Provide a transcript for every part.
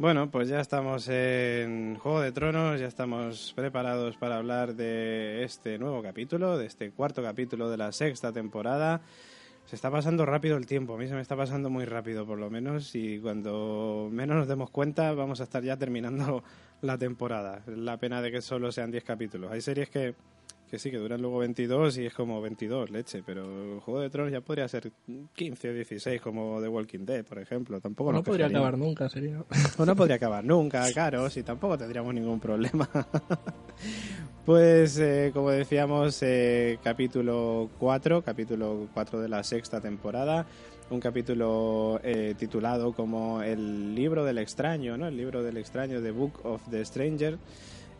Bueno, pues ya estamos en Juego de Tronos, ya estamos preparados para hablar de este nuevo capítulo, de este cuarto capítulo de la sexta temporada. Se está pasando rápido el tiempo, a mí se me está pasando muy rápido por lo menos y cuando menos nos demos cuenta vamos a estar ya terminando la temporada. La pena de que solo sean 10 capítulos. Hay series que que sí, que duran luego 22 y es como 22, leche, pero el Juego de Tronos ya podría ser 15 o 16 como The Walking Dead, por ejemplo. Tampoco no podría acabar nunca, sería. O no podría acabar nunca, claro, si tampoco tendríamos ningún problema. pues, eh, como decíamos, eh, capítulo 4, capítulo 4 de la sexta temporada un capítulo eh, titulado como El libro del extraño, ¿no? El libro del extraño, The Book of the Stranger,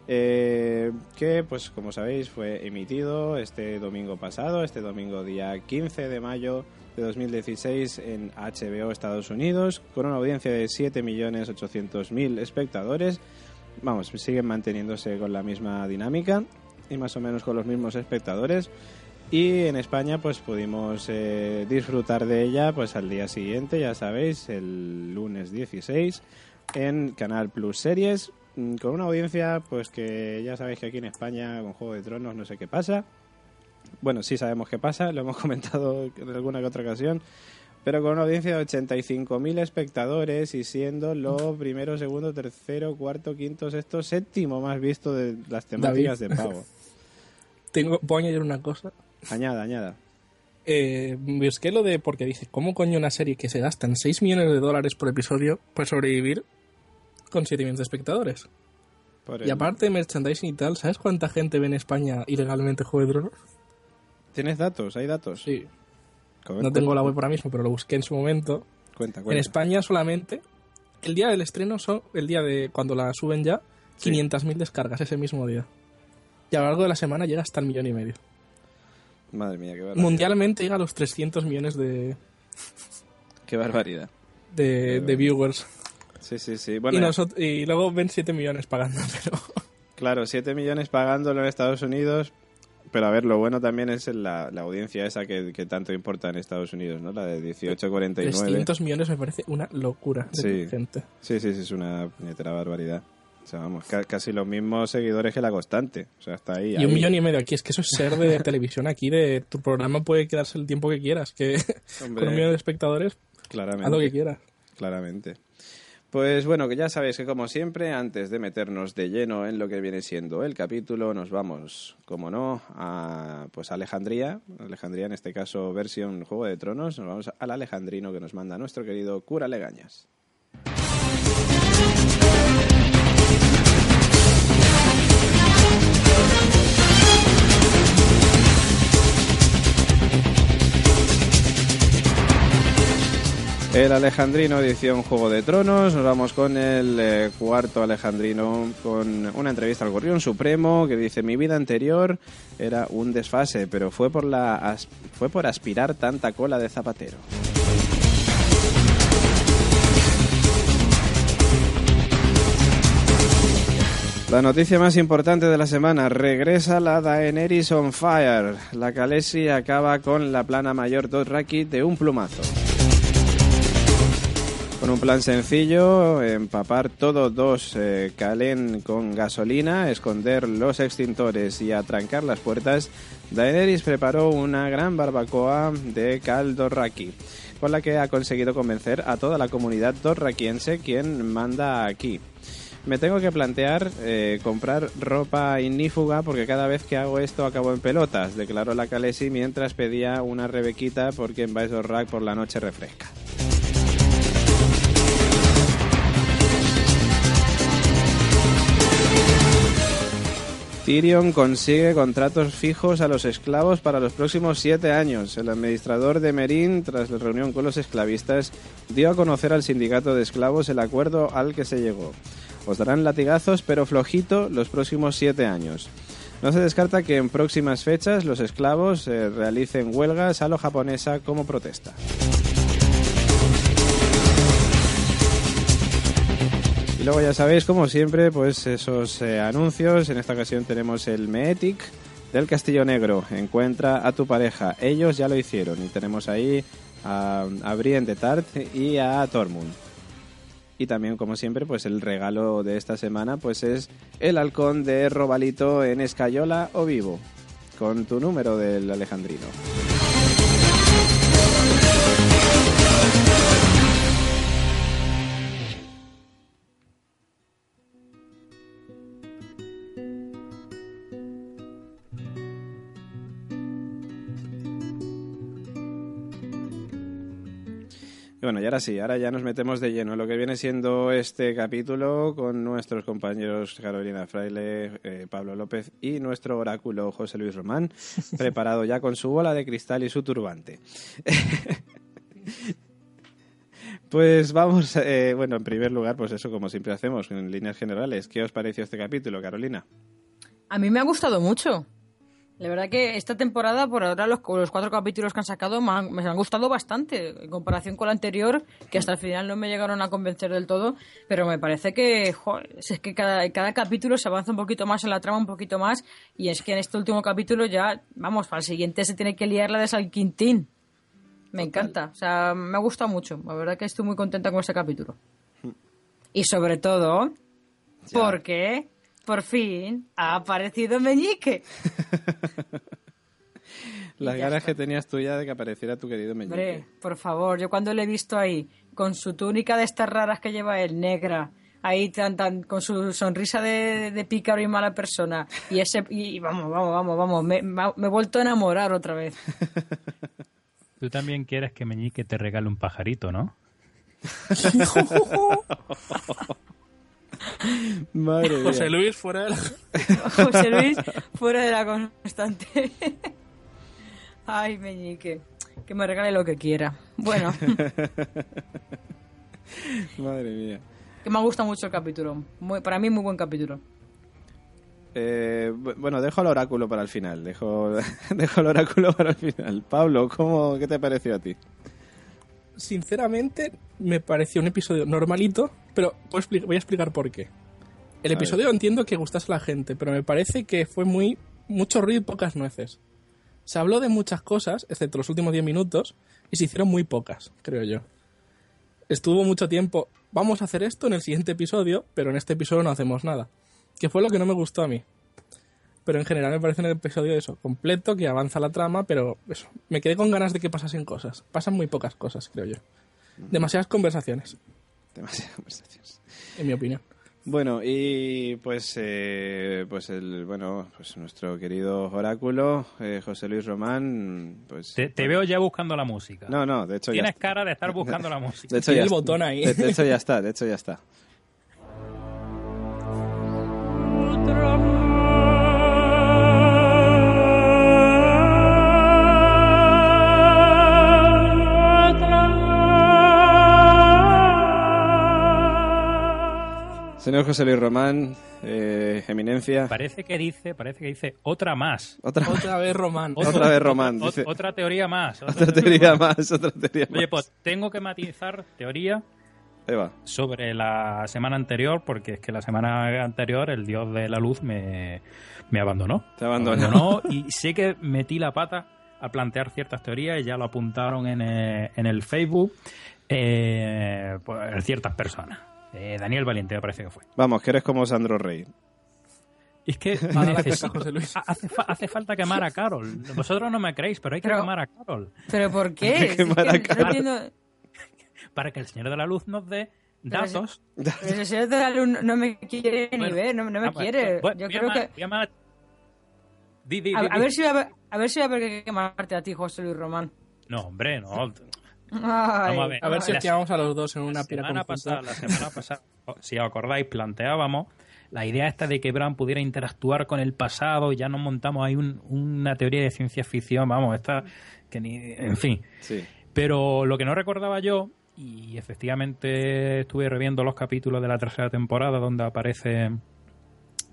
eh, que pues como sabéis fue emitido este domingo pasado, este domingo día 15 de mayo de 2016 en HBO Estados Unidos, con una audiencia de 7.800.000 espectadores. Vamos, siguen manteniéndose con la misma dinámica y más o menos con los mismos espectadores. Y en España pues pudimos eh, disfrutar de ella pues al día siguiente, ya sabéis, el lunes 16 en Canal Plus Series con una audiencia pues que ya sabéis que aquí en España con Juego de Tronos no sé qué pasa. Bueno, sí sabemos qué pasa, lo hemos comentado en alguna que otra ocasión, pero con una audiencia de 85.000 espectadores y siendo lo primero, segundo, tercero, cuarto, quinto, sexto, séptimo más visto de las temáticas de pago. Tengo, ¿Puedo añadir una cosa? Añada, añada. Eh, que lo de, porque dije, ¿cómo coño una serie que se gastan 6 millones de dólares por episodio puede sobrevivir con 7 millones de espectadores. y aparte de merchandising y tal, ¿sabes cuánta gente ve en España ilegalmente Juego de Tronos? ¿Tienes datos? ¿Hay datos? Sí. no tengo la web ahora mismo, pero lo busqué en su momento. Cuenta, cuenta. En España solamente, el día del estreno, son, el día de cuando la suben ya, 500.000 descargas ese mismo día. Y a lo largo de la semana llega hasta el millón y medio. Madre mía, qué barbaridad. Mundialmente llega a los 300 millones de... Qué barbaridad. De, de viewers. Sí, sí, sí. y, y luego ven 7 millones pagando, pero... Claro, 7 millones pagándolo en Estados Unidos, pero a ver, lo bueno también es la, audiencia esa que, tanto importa en Stados Unidos, ¿no? La de 18-49. 300 millones me parece una locura de gente. Sí, sí, sí, es una puñetera barbaridad. O sea, vamos, casi los mismos seguidores que la constante. O sea, ahí. Y un millón y medio aquí. Es que eso es ser de televisión aquí. de Tu programa puede quedarse el tiempo que quieras. Que con un millón de espectadores, claramente, haz lo que quieras. Claramente. Pues bueno, que ya sabéis que como siempre, antes de meternos de lleno en lo que viene siendo el capítulo, nos vamos, como no, a pues Alejandría, Alejandría en este caso versión Juego de Tronos, nos vamos al Alejandrino que nos manda nuestro querido cura Legañas. El Alejandrino edición Juego de Tronos. Nos vamos con el eh, cuarto Alejandrino con una entrevista al Gorrión Supremo que dice mi vida anterior era un desfase, pero fue por la fue por aspirar tanta cola de zapatero. La noticia más importante de la semana, regresa la Daenerys on Fire. La Khaleesi acaba con la plana mayor Dothraki de un plumazo. Con un plan sencillo, empapar todos dos eh, calen con gasolina, esconder los extintores y atrancar las puertas, Daenerys preparó una gran barbacoa de cal dorraki, con la que ha conseguido convencer a toda la comunidad dorraquiense quien manda aquí. Me tengo que plantear eh, comprar ropa ignífuga porque cada vez que hago esto acabo en pelotas, declaró la Calesi mientras pedía una rebequita porque en Vice Rack por la noche refresca. Tyrion consigue contratos fijos a los esclavos para los próximos siete años. El administrador de Merín, tras la reunión con los esclavistas, dio a conocer al sindicato de esclavos el acuerdo al que se llegó. Os darán latigazos, pero flojito, los próximos siete años. No se descarta que en próximas fechas los esclavos eh, realicen huelgas a lo japonesa como protesta. Y luego ya sabéis, como siempre, pues esos eh, anuncios. En esta ocasión tenemos el Meetic del Castillo Negro. Encuentra a tu pareja. Ellos ya lo hicieron. Y tenemos ahí a, a de Tart y a Tormund. Y también, como siempre, pues el regalo de esta semana pues es el halcón de Robalito en Escayola o Vivo, con tu número del Alejandrino. Bueno, y ahora sí, ahora ya nos metemos de lleno en lo que viene siendo este capítulo con nuestros compañeros Carolina Fraile, eh, Pablo López y nuestro oráculo José Luis Román, preparado ya con su bola de cristal y su turbante. Pues vamos, eh, bueno, en primer lugar, pues eso, como siempre hacemos, en líneas generales, ¿qué os pareció este capítulo, Carolina? A mí me ha gustado mucho. La verdad que esta temporada, por ahora, los, los cuatro capítulos que han sacado me han, gustado bastante, en comparación con la anterior, que hasta el final no me llegaron a convencer del todo, pero me parece que, es que cada, cada capítulo se avanza un poquito más en la trama, un poquito más, y es que en este último capítulo ya, vamos, para el siguiente se tiene que liar la de San Quintín. Me encanta, o sea, me ha gustado mucho, la verdad que estoy muy contenta con ese capítulo. Y sobre todo, porque por fin ha aparecido Meñique. Las ganas que tenías tú ya de que apareciera tu querido Meñique. Hombre, por favor, yo cuando le he visto ahí, con su túnica de estas raras que lleva él, negra, ahí tan, tan, con su sonrisa de, de pícaro y mala persona, y ese, y vamos, vamos, vamos, vamos, me, me he vuelto a enamorar otra vez. Tú también quieres que Meñique te regale un pajarito, ¿no? Madre José Luis fuera de la... José Luis fuera de la constante. Ay, Meñique. Que me regale lo que quiera. Bueno. Madre mía. Que me ha gustado mucho el capítulo. Muy, para mí, muy buen capítulo. Eh, bueno, dejo el oráculo para el final. Dejo, dejo el oráculo para el final. Pablo, ¿cómo, ¿qué te pareció a ti? Sinceramente, me pareció un episodio normalito, pero voy a explicar por qué. El episodio entiendo que gustase a la gente, pero me parece que fue muy mucho ruido y pocas nueces. Se habló de muchas cosas, excepto los últimos 10 minutos, y se hicieron muy pocas, creo yo. Estuvo mucho tiempo, vamos a hacer esto en el siguiente episodio, pero en este episodio no hacemos nada. Que fue lo que no me gustó a mí pero en general me parece un episodio eso, completo, que avanza la trama, pero eso, me quedé con ganas de que pasasen cosas. Pasan muy pocas cosas, creo yo. Demasiadas conversaciones. Demasiadas conversaciones. En mi opinión. Bueno, y pues eh, pues el bueno, pues nuestro querido oráculo, eh, José Luis Román, pues te, veo ya buscando la música. No, no, de hecho Tienes cara de estar buscando la música. De hecho, ya el botón ahí. de hecho ya está, de hecho ya está. Señor José Luis Román, eh, eminencia. Parece que dice, parece que dice otra más. Otra, otra vez Román. Otra, vez Román. Otra teoría más. Otra, teoría más, otra teoría Oye, pues tengo que matizar teoría Eva. sobre la semana anterior, porque es que la semana anterior el dios de la luz me, abandonó. Te abandonó. y sé que metí la pata a plantear ciertas teorías y ya lo apuntaron en el, en el Facebook eh, pues, ciertas personas. Eh, Daniel Valiente me parece que fue. Vamos, que eres como Sandro Rey. Es que hace, falta quemar a Carol. Vosotros no me creéis, pero hay que quemar a Carol. ¿Pero por qué? Para que el Señor de la Luz nos dé datos. el Señor de la Luz no me quiere ni ver, no, me quiere. Yo creo que... a, ver si a, a ver si voy a ver que quemarte a ti, José Luis Román. No, hombre, no. Vamos a ver. A ver si estiramos a los dos en una pira La semana pasada, si os acordáis, planteábamos la idea esta de que Bran pudiera interactuar con el pasado, ya nos montamos ahí una teoría de ciencia ficción, vamos, esta que ni, en fin. Pero lo que no recordaba yo, y efectivamente estuve reviendo los capítulos de la tercera temporada donde aparece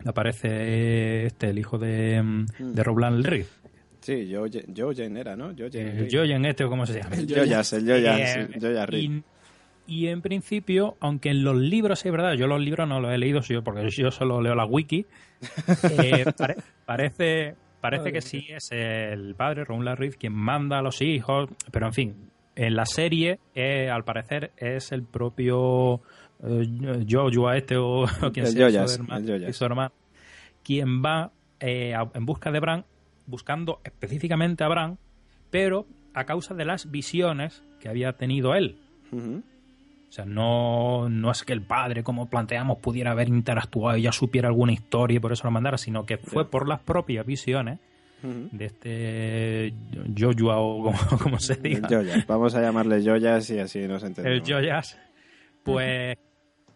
aparece este el hijo de, de Roblan Riff Sí, Jojen era, ¿no? Jojen, este o cómo se llama. El Joyas, el Joyas, eh, y, en principio, aunque en los libros es verdad, yo los libros no los he leído yo porque yo solo leo la wiki, eh, parece parece que sí es el padre, Ron Larry, quien manda a los hijos, pero en fin, En la serie, eh, al parecer, es el propio eh, Jojo este o, quien sea su hermano, quien va eh, en busca de Bran, buscando específicamente a Bran, pero a causa de las visiones que había tenido él. O sea, no, no es que el padre, como planteamos, pudiera haber interactuado y ya supiera alguna historia y por eso lo mandara, sino que fue por las propias visiones de este Jojo o como, se diga. Vamos a llamarle Joyas y así nos entendemos. El Joyas. Pues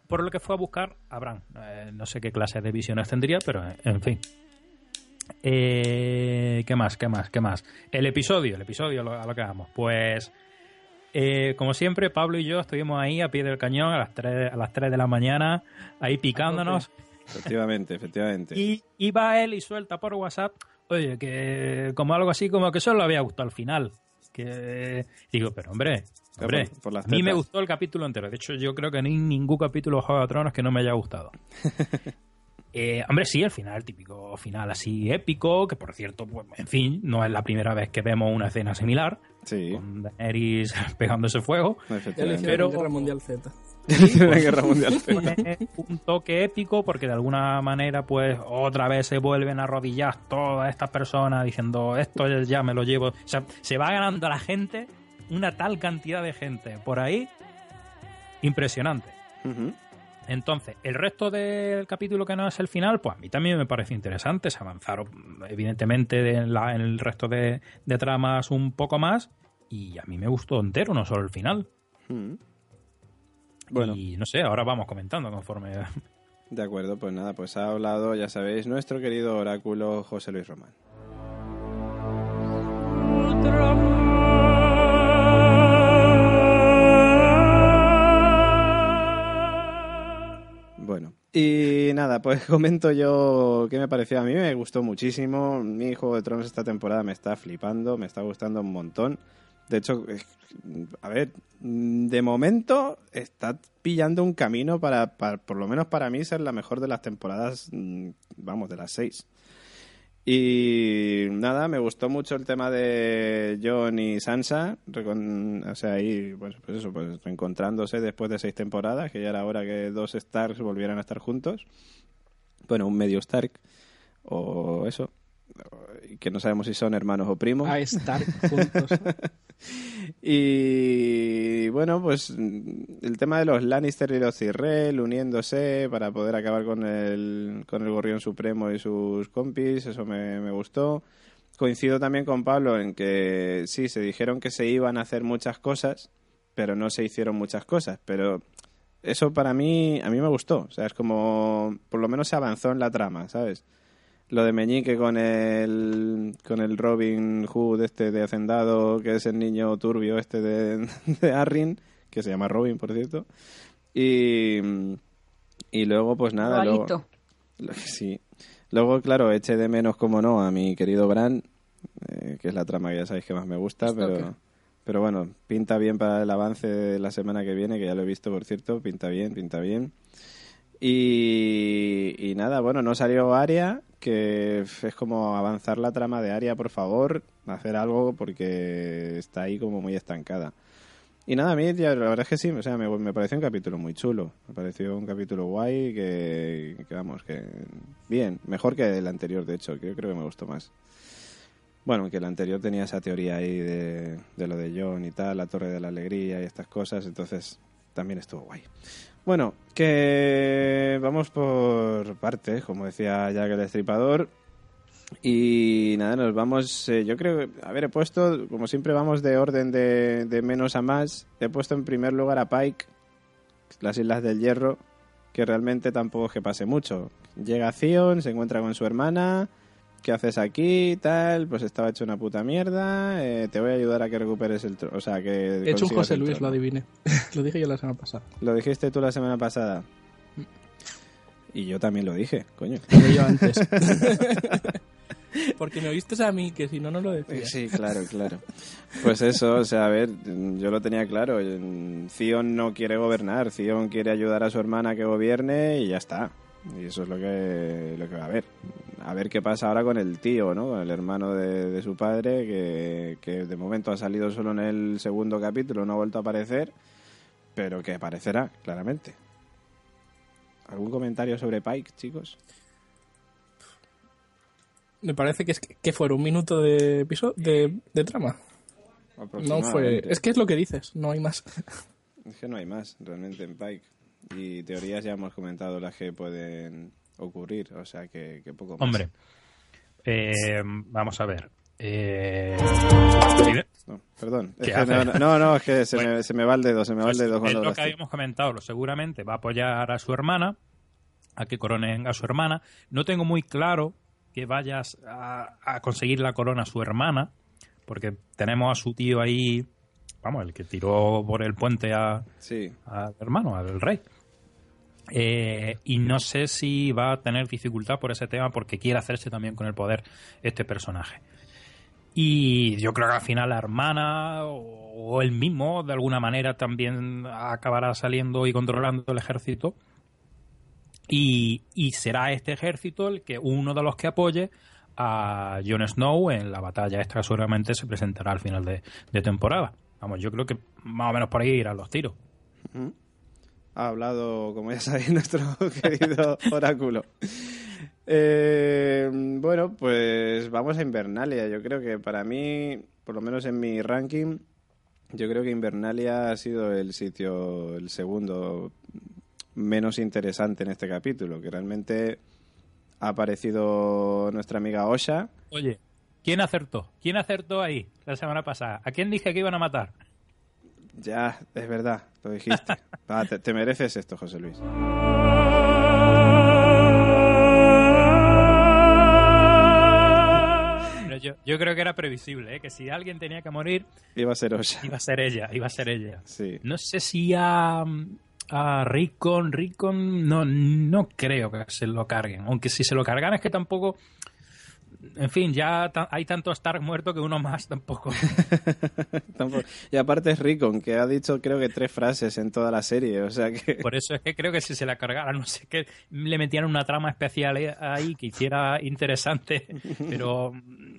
por lo que fue a buscar a Bran. Eh, no sé qué clase de visiones tendría, pero en fin. Eh, ¿Qué más? ¿Qué más? ¿Qué más? El episodio, el episodio a lo que vamos. Pues eh, como siempre, Pablo y yo estuvimos ahí a pie del cañón a las 3, a las 3 de la mañana, ahí picándonos. Efectivamente, efectivamente. Y, iba va él y suelta por WhatsApp, oye, que como algo así, como que solo había gustado al final. Que digo, pero hombre, hombre, a mí me gustó el capítulo entero. De hecho, yo creo que ni ningún capítulo de Juego de Tronos que no me haya gustado. Eh, hombre, sí, el final, típico final así épico, que por cierto, pues, en fin, no es la primera vez que vemos una escena similar. Sí. Con Daenerys pegándose fuego. Pero... Guerra Mundial Z. la Guerra Mundial Z. un toque épico porque de alguna manera, pues, otra vez se vuelven a arrodillar todas estas personas diciendo esto ya me lo llevo. O sea, se va ganando a la gente una tal cantidad de gente por ahí impresionante. Entonces, el resto del capítulo que no es el final, pues a mí también me parece interesante. Se avanzaron, evidentemente, en, el resto de, tramas un poco más. Y a mí me gustó entero, no solo el final. Mm. Bueno. Y no sé, ahora vamos comentando conforme. De acuerdo, pues nada, pues ha hablado, ya sabéis, nuestro querido oráculo José Luis Román. Y nada, pues comento yo qué me pareció. A mí me gustó muchísimo. Mi Juego de Tronos esta temporada me está flipando, me está gustando un montón. De hecho, a ver, de momento está pillando un camino para, para, por lo menos para mí, ser la mejor de las temporadas, mm, vamos, de las seis. Y nada, me gustó mucho el tema de John y Sansa, o sea, ahí, pues, eso, pues reencontrándose después de seis temporadas, que ya era hora que dos Starks volvieran a estar juntos. Bueno, un medio Stark, o eso, que no sabemos si son hermanos o primos. A Stark juntos. y bueno, pues el tema de los Lannister y los Tyrell uniéndose para poder acabar con el, con el Gorrión Supremo y sus compis, eso me, me gustó. Coincido también con Pablo en que sí, se dijeron que se iban a hacer muchas cosas, pero no se hicieron muchas cosas. Pero eso para mí, a mí me gustó. O sea, es como, por lo menos se avanzó en la trama, ¿sabes? Lo de Meñique con el con el Robin Hood este de Hacendado, que es el niño turbio este de, de Arryn, que se llama Robin, por cierto. Y, y luego, pues nada, luego, sí. Luego, claro, eché de menos, como no, a mi querido Bran, eh, que es la trama que ya sabéis que más me gusta, pero... Pero bueno, pinta bien para el avance de la semana que viene, que ya lo he visto, por cierto, pinta bien, pinta bien. Y, y nada, bueno, no salió Aria, que es como avanzar la trama de Aria, por favor, hacer algo porque está ahí como muy estancada. Y nada, a mí la verdad es que sí, o sea, me, me pareció un capítulo muy chulo, me pareció un capítulo guay que, vamos, que bien, mejor que el anterior, de hecho, que yo creo que me gustó más. Bueno, que el anterior tenía esa teoría ahí de, de lo de John y tal, la Torre de la Alegría y estas cosas, entonces también estuvo guay. Bueno, que vamos por partes, como decía Jack el Estripador. Y nada, nos vamos. Eh, yo creo a ver, he puesto, como siempre, vamos de orden de, de, menos a más. He puesto en primer lugar a Pike, las Islas del Hierro, que realmente tampoco es que pase mucho. Llega a Zion, se encuentra con su hermana, ¿qué haces aquí? Tal, pues estaba hecho una puta mierda, eh, te voy a ayudar a que recuperes el trono. O sea, que. He hecho un José Luis, lo adiviné. lo dije yo la semana pasada. ¿Lo dijiste tú la semana pasada? Mm. Y yo también lo dije, coño. Lo yo antes. Porque me oíste a mí, que si no, no lo decía. Sí, claro, claro. Pues eso, o sea, a ver, yo lo tenía claro. Zion no quiere gobernar, Zion quiere ayudar a su hermana a que gobierne y ya está. Y eso es lo que, lo que va a ver. A ver qué pasa ahora con el tío, ¿no? Con el hermano de, su padre, que, que, de momento ha salido solo en el segundo capítulo, no ha vuelto a aparecer, pero que aparecerá, claramente. ¿Algún comentario sobre Pike, chicos? Me parece que es que fuera un minuto de episodio de, de trama. No fue. Es que es lo que dices, no hay más. Es que no hay más realmente en Pike. Y teorías ya hemos comentado las que pueden ocurrir, o sea que, poco más. Hombre, eh, vamos a ver. Eh... No, perdón. no, no, es que se, me, se, me, va el dedo, se me va el pues dedo. Es lo que habíamos comentado, seguramente va a apoyar a su hermana, a que coronen a su hermana. No tengo muy claro que vayas a, a conseguir la corona a su hermana, porque tenemos a su tío ahí vamos, el que tiró por el puente a, al hermano, al rey. Eh, y no sé si va a tener dificultad por ese tema porque quiere hacerse también con el poder este personaje. Y yo creo que al final la hermana o, él mismo de alguna manera también acabará saliendo y controlando el ejército. Y, será este ejército el que uno de los que apoye a Jon Snow en la batalla esta que seguramente se presentará al final de temporada. Vamos, yo creo que más o menos por ahí irán los tiros. Ha hablado, como ya sabéis, nuestro querido oráculo. Eh, bueno, pues vamos a Invernalia. Yo creo que para mí, por lo menos en mi ranking, yo creo que Invernalia ha sido el sitio, el segundo menos interesante en este capítulo, que realmente ha aparecido nuestra amiga Osha. Oye, ¿Quién acertó? ¿Quién acertó ahí la semana pasada? ¿A quién dije que iban a matar? Ya, es verdad, lo dijiste. te, mereces esto, José Luis. yo, creo que era previsible, ¿eh? que si alguien tenía que morir... Iba a ser ella. Iba a ser ella, iba a ser ella. Sí. No sé si a, a Rickon, Rickon, no, no creo que se lo carguen. Aunque si se lo cargan es que tampoco en fin, ya hay tanto Stark muerto que uno más tampoco. y aparte es Rickon, que ha dicho creo que tres frases en toda la serie, o sea que... Por eso es que creo que si se la cargara, no sé, que le metieran una trama especial ahí que hiciera interesante, pero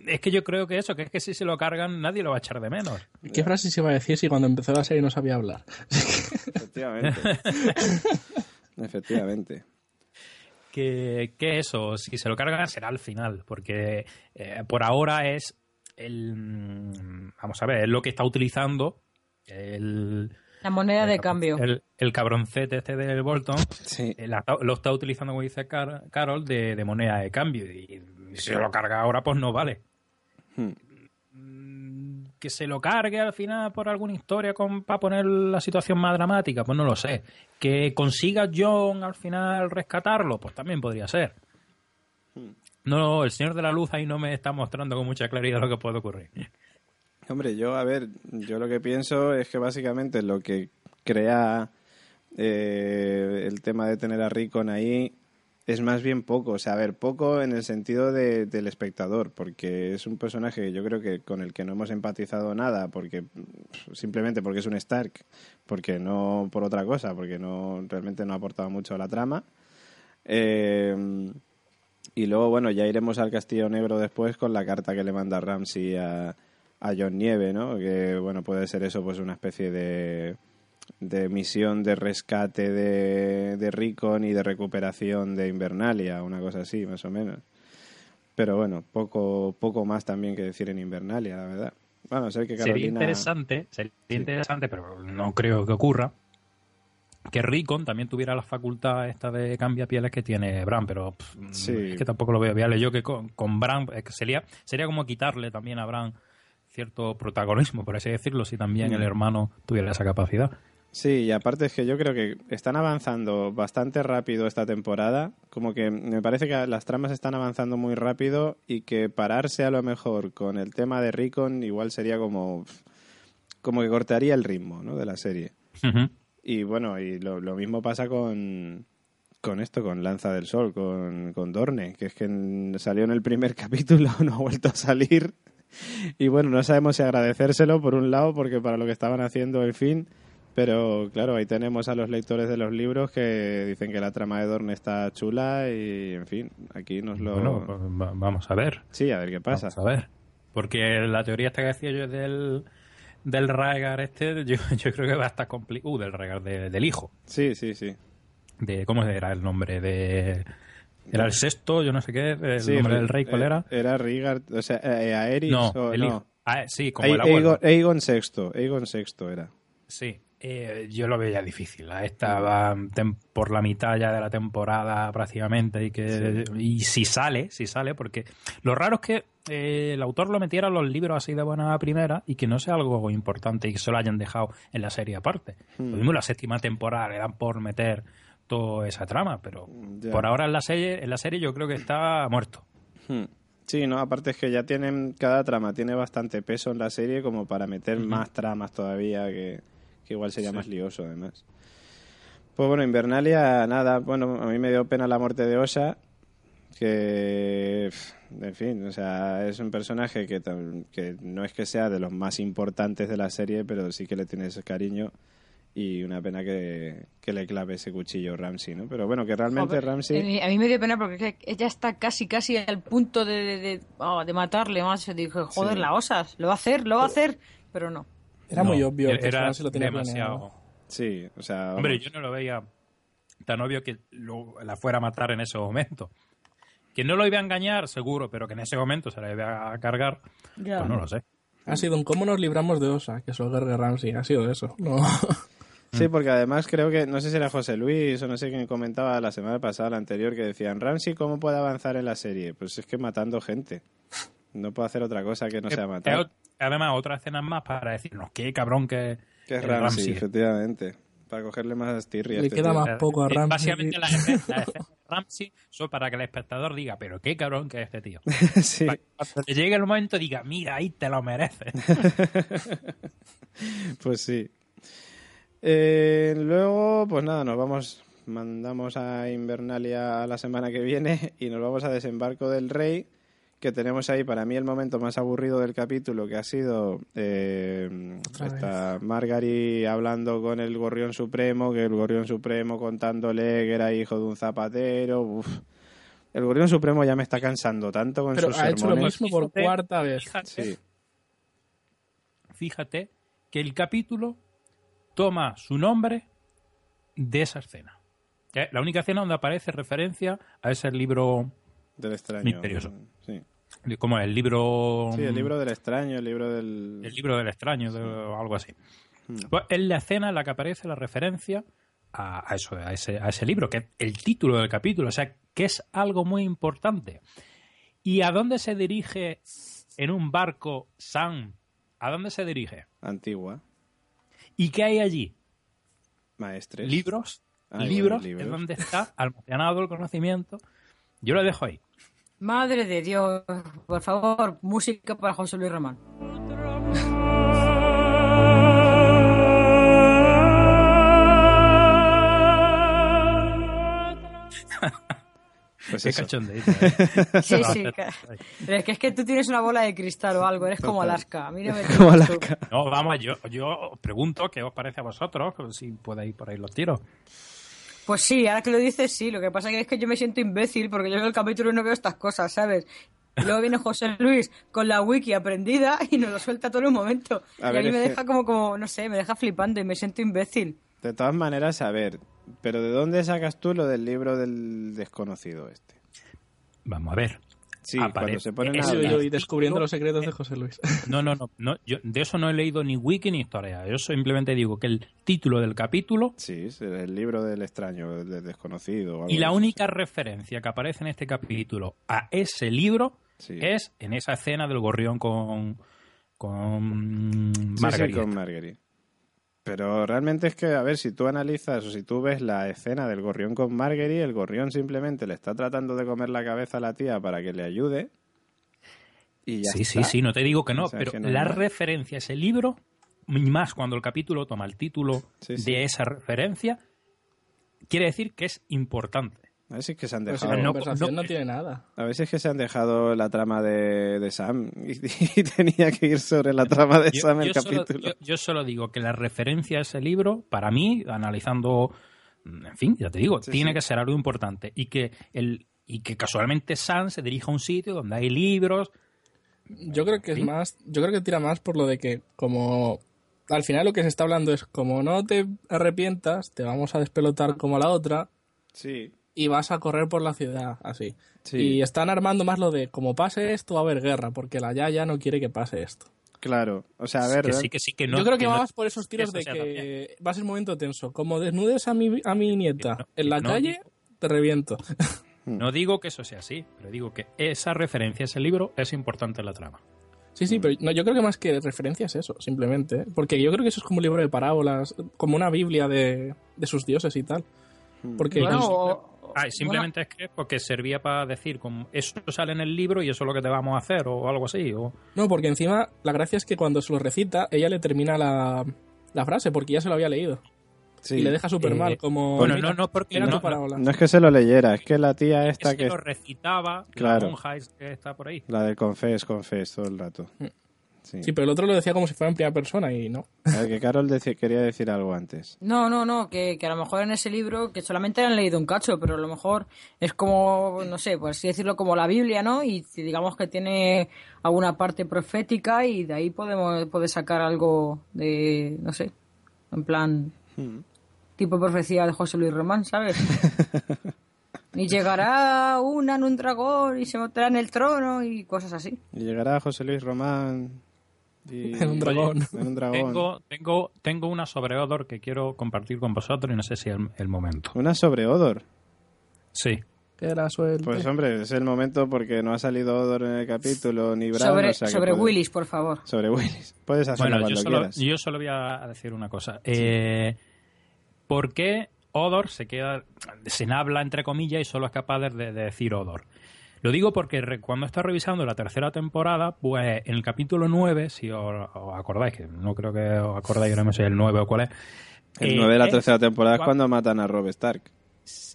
es que yo creo que eso, que es que si se lo cargan nadie lo va a echar de menos. ¿Qué frase se iba a decir si cuando empezó la serie no sabía hablar? Efectivamente. Efectivamente que, eso, si se lo cargan será al final, porque eh, por ahora es el, mm, vamos a ver, es lo que está utilizando el... La moneda de cambio. El, cabroncete este del Bolton sí. Eh, lo está utilizando, como dice Carol, de, moneda de cambio. Y, si se lo carga ahora, pues no vale. Hmm que se lo cargue al final por alguna historia con, para poner la situación más dramática, pues no lo sé. Que consiga John al final rescatarlo, pues también podría ser. No, el Señor de la Luz ahí no me está mostrando con mucha claridad lo que puede ocurrir. Hombre, yo, a ver, yo lo que pienso es que básicamente lo que crea eh, el tema de tener a Rickon ahí es más bien poco, o sea, a ver, poco en el sentido de, del espectador, porque es un personaje yo creo que con el que no hemos empatizado nada, porque simplemente porque es un Stark, porque no por otra cosa, porque no realmente no ha aportado mucho a la trama. Eh, y luego, bueno, ya iremos al Castillo Negro después con la carta que le manda Ramsey a, a John Nieve, ¿no? Que, bueno, puede ser eso, pues una especie de de misión de rescate de, de Ricon y de recuperación de Invernalia, una cosa así, más o menos. Pero bueno, poco, poco más también que decir en Invernalia, la verdad. Bueno, sé que Carolina... Sería interesante, sería interesante, pero no creo que ocurra, que Ricon también tuviera la facultad esta de cambia pieles que tiene Bran, pero es que tampoco lo veo viable. Yo que con, con Bran sería, sería como quitarle también a Bran cierto protagonismo, por así decirlo, si también el mm. hermano tuviera esa capacidad. Sí, y aparte es que yo creo que están avanzando bastante rápido esta temporada, como que me parece que las tramas están avanzando muy rápido y que pararse a lo mejor con el tema de Ricon igual sería como como que cortaría el ritmo ¿no? de la serie. Y bueno, y lo, mismo pasa con, con esto, con Lanza del Sol, con, con Dorne, que es que salió en el primer capítulo, no ha vuelto a salir. Y bueno, no sabemos si agradecérselo por un lado, porque para lo que estaban haciendo, el fin, Pero claro, ahí tenemos a los lectores de los libros que dicen que la trama de Dorne está chula y, en fin, aquí nos lo... Bueno, pues vamos a ver. Sí, a ver qué pasa. Vamos a ver. Porque la teoría esta que decía yo del, del Rhaegar este, yo, yo creo que va a estar complicado. Uh, del Rhaegar, del hijo. Sí, sí, sí. De, ¿Cómo era el nombre? de Era el sexto, yo no sé qué, el nombre del rey, ¿cuál eh, era? Era Rhaegar, o sea, eh, Aerys no, o, el no. hijo. Ah, sí, como el abuelo. Aegon, Aegon VI, Aegon VI era. Sí, eh, yo lo veía difícil. Estaba por la mitad ya de la temporada prácticamente y que y si sale, si sale, porque lo raro es que eh, el autor lo metiera en los libros así de buena primera y que no sea algo importante y que se lo hayan dejado en la serie aparte. Lo mismo la séptima temporada le dan por meter toda esa trama, pero por ahora en la serie, en la serie yo creo que está muerto. Hmm. Sí, no, aparte es que ya tienen, cada trama tiene bastante peso en la serie como para meter más tramas todavía que, que igual sería más lioso además. Pues bueno, Invernalia, nada, bueno, a mí me dio pena la muerte de Osha, que, en fin, o sea, es un personaje que, que no es que sea de los más importantes de la serie, pero sí que le tienes cariño y una pena que, que, le clave ese cuchillo Ramsey, ¿no? Pero bueno, que realmente Ramsey... A mí me dio pena porque ella está casi, casi al punto de, de, de, oh, matarle más. Dije, joder, la osas, lo va a hacer, lo va a hacer, pero no. Era muy obvio. que era lo tenía demasiado. Sí, o sea... Hombre, yo no lo veía tan obvio que lo, la fuera a matar en ese momento. Que no lo iba a engañar, seguro, pero que en ese momento se la iba a cargar, ya. pues no lo sé. Ha sido un cómo nos libramos de Osa, que es el Ramsey, ha sido eso. No. Sí, porque además creo que, no sé si era José Luis o no sé quién comentaba la semana pasada, la anterior, que decían, Ramsey, ¿cómo puede avanzar en la serie? Pues es que matando gente. No puede hacer otra cosa que no sea matar. Además, otra escena más para decirnos qué cabrón que, que es Ramsey, efectivamente. Para cogerle más tirria. Le queda más poco a Ramsey. Básicamente la escena de Ramsey son para que el espectador diga, pero qué cabrón que es este tío. sí. Para que llegue el momento diga, mira, ahí te lo mereces. pues sí. Eh, luego, pues nada, nos vamos, mandamos a Invernalia la semana que viene y nos vamos a Desembarco del Rey, que tenemos ahí para mí el momento más aburrido del capítulo, que ha sido eh, esta Margaret hablando con el Gorrión Supremo, que el Gorrión Supremo contándole que era hijo de un zapatero. Uf. El Gorrión Supremo ya me está cansando tanto con Pero sus ha hecho sermones. lo mismo por cuarta vez. Fíjate, Sí. fíjate que el capítulo toma su nombre de esa escena. La única escena donde aparece referencia a ese libro Del extraño. Misterioso. Sí. como el libro Sí, el libro del extraño, el libro del... el libro del extraño de- o algo así. Mm. Pues es la escena en la que aparece la referencia a, a eso, a ese, a ese libro, que es el título del capítulo, o sea, que es algo muy importante. ¿Y a dónde se dirige en un barco Sam? ¿A dónde se dirige? Antigua. ¿Y qué hay allí? Maestres. Libros. Ah, libros. es donde está almacenado el conocimiento. Yo lo dejo ahí. Madre de Dios, por favor, música para José Luis Román. Pues Qué cachondeito, ¿eh? Sí, sí. Pero es que, es que tú tienes una bola de cristal o algo, eres como. Alaska. Mírame Como. Alaska. No, vamos, yo, yo os pregunto qué os parece a vosotros, si podéis ir por ahí los tiros. Pues sí, ahora que lo dices, sí. Lo que pasa es que yo me siento imbécil porque yo veo el capítulo y no veo estas cosas, ¿sabes? Luego viene José Luis con la wiki aprendida y nos lo suelta todo en un momento. A y ver, a mí me que- deja como, como, no sé, me deja flipando y me siento imbécil. De todas maneras, a ver, pero ¿de dónde sacas tú lo del libro del desconocido este? Vamos a ver. Sí, cuando se ponen a Eso Yo, hablar. yo, y descubriendo los secretos de José Luis. No, no, no, no yo de eso no he leído ni wiki ni historia. Yo simplemente digo que el título del capítulo Sí, es el libro del extraño, el del desconocido. algo y la única referencia que aparece en este capítulo a ese libro Sí. es en esa escena del gorrión con con Sí, sí, Margarita. con Marguerite. Pero realmente es que, a ver, si tú analizas o si tú ves la escena del gorrión con Marguerite, el gorrión simplemente le está tratando de comer la cabeza a la tía para que le ayude. Y ya Sí, sí, está. sí, no te digo que no, O sea, pero que no la referencia a ese libro, y más cuando el capítulo toma el título Sí, sí. de esa referencia, quiere decir que es importante. A ver si es que se han si dejado. la no- conversación no, no- tiene nada. A ver si es que se han dejado la trama de, de Sam y, y tenía que ir sobre la trama de Yo, Sam el yo solo, capítulo. yo- yo solo digo que la referencia a ese libro, para mí, analizando, mm, en fin, ya te digo, Sí, tiene sí. que ser algo importante. Y que el y que casualmente Sam se dirija a un sitio donde hay libros. Yo creo que es ¿Sí? más, yo creo que tira más por lo de que como al final lo que se está hablando es como no te arrepientas, te vamos a despelotar como la otra Sí, y vas a correr por la ciudad así. sí, Y están armando más lo de como pase esto va a haber guerra, porque la Yaya no quiere que pase esto. claro. O sea, a ver, que sí, que sí, que no. Yo creo que, no- va más por esos tiros de que va a ser un momento tenso. Como desnudes a mi, a mi nieta no- en la no calle, te reviento. No digo que eso sea así, pero digo que esa referencia a ese libro es importante en la trama. Sí, sí, pero no, yo creo que más que referencia es eso, simplemente. ¿eh? Porque yo creo que eso es como un libro de parábolas, como una Biblia de, de sus dioses y tal. Porque Bueno, con- o- Ah, simplemente es que porque servía para decir, como eso sale en el libro y eso es lo que te vamos a hacer, o algo así. O... No, porque encima la gracia es que cuando se lo recita, ella le termina la, la frase, porque ya se lo había leído. sí. Y le deja súper Eh, mal, como... bueno, mira, no, no, porque no- tu parábola. No es que se lo leyera, es que la tía esta es que que... lo recitaba Claro. la monja es- que está por ahí. La del confes, confes todo el rato. Sí. Sí, pero el otro lo decía como si fuera en primera persona y no. A ver, que Carol quería decir algo antes. No, no, no, que, que a lo mejor en ese libro, que solamente han leído un cacho, pero a lo mejor es como, no sé, por así decirlo, como la Biblia, ¿no? Y si digamos que tiene alguna parte profética y de ahí podemos puede sacar algo de, no sé, en plan, tipo profecía de José Luis Román, ¿sabes? y llegará una en un dragón y se montará en el trono y cosas así. Y llegará José Luis Román y... En un dragón. En un dragón. Tengo, tengo, tengo una sobre Odor que quiero compartir con vosotros y no sé si es el, el momento. Una sobre Odor. Sí. Que era suerte. Pues hombre, es el momento porque no ha salido Odor en el capítulo ni Brown. sobre o sea sobre puede- Willis, por favor. Sobre Willis. Puedes hacerlo Bueno, yo solo, quieras. yo solo voy a decir una cosa. Eh, ¿Por qué Odor se queda sin habla, entre comillas, y solo es capaz de, de decir Odor? Lo digo porque cuando está revisando la tercera temporada, pues en el capítulo 9, si os, os acordáis, que no creo que os acordáis, no sé el 9 o cuál es. El eh, 9 de la es tercera temporada es cua- cuando matan a Rob Stark.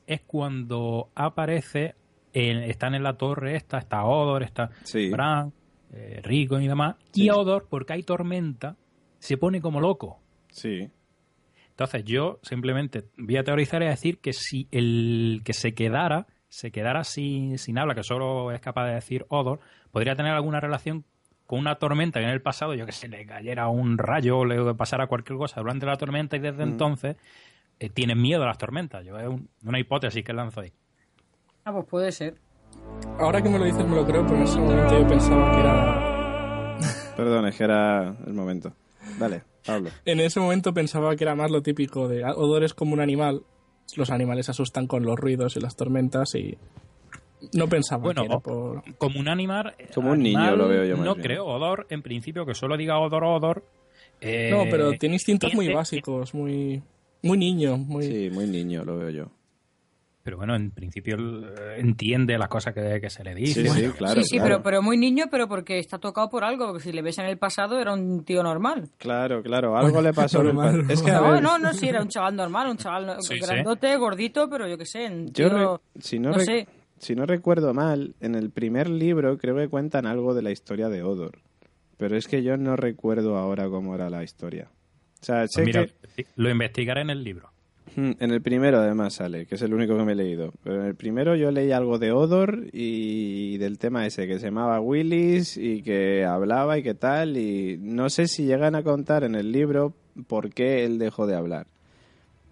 es cuando aparece, en- están en la torre esta, está Odor, está Sí. Bran, eh, Rico y demás, Sí. y Odor, porque hay tormenta, se pone como loco. Sí. Entonces yo simplemente voy a teorizar y a decir que si el que se quedara, se quedara sin, sin habla, que solo es capaz de decir Odor, podría tener alguna relación con una tormenta que en el pasado, yo que sé, le cayera un rayo o le pasara cualquier cosa durante la tormenta y desde Mm. entonces eh, tiene miedo a las tormentas. Yo es un- una hipótesis que lanzo ahí. Ah, pues puede ser. Ahora que me lo dices me lo creo, pero en ese momento yo pensaba que era... Perdón, es que era el momento. Vale, Pablo. En ese momento pensaba que era más lo típico de ah, Odor es como un animal. Los animales se asustan con los ruidos y las tormentas y... No pensaba Bueno, que era por... Como un animal... Como un niño lo veo yo más No bien. creo, Odor, en principio, que solo diga Odor, Odor. eh, No, pero tiene instintos muy básicos, muy... Muy niño, muy... Sí, muy niño lo veo yo. Pero bueno, en principio eh, entiende las cosas que, que se le Sí, dice. sí, claro. sí, sí, claro. pero, pero muy niño, pero porque está tocado por algo. Porque si le ves en el pasado, era un tío normal. Claro, claro, algo le pasó. el normal, Es que, No, no, no, sí, era un chaval normal, un chaval Sí, sí. grandote, gordito, pero yo qué sé. un yo tío- re- si, no no re- sé. si no recuerdo mal, en el primer libro creo que cuentan algo de la historia de Odor. Pero es que yo no recuerdo ahora cómo era la historia. O sea, sé Pues mira, que lo investigaré en el libro. Mm, en el primero además sale, que es el único que me he leído. Pero en el primero yo leí algo de Odor y del tema ese, que se llamaba Willis y que hablaba y qué tal. Y no sé si llegan a contar en el libro por qué él dejó de hablar.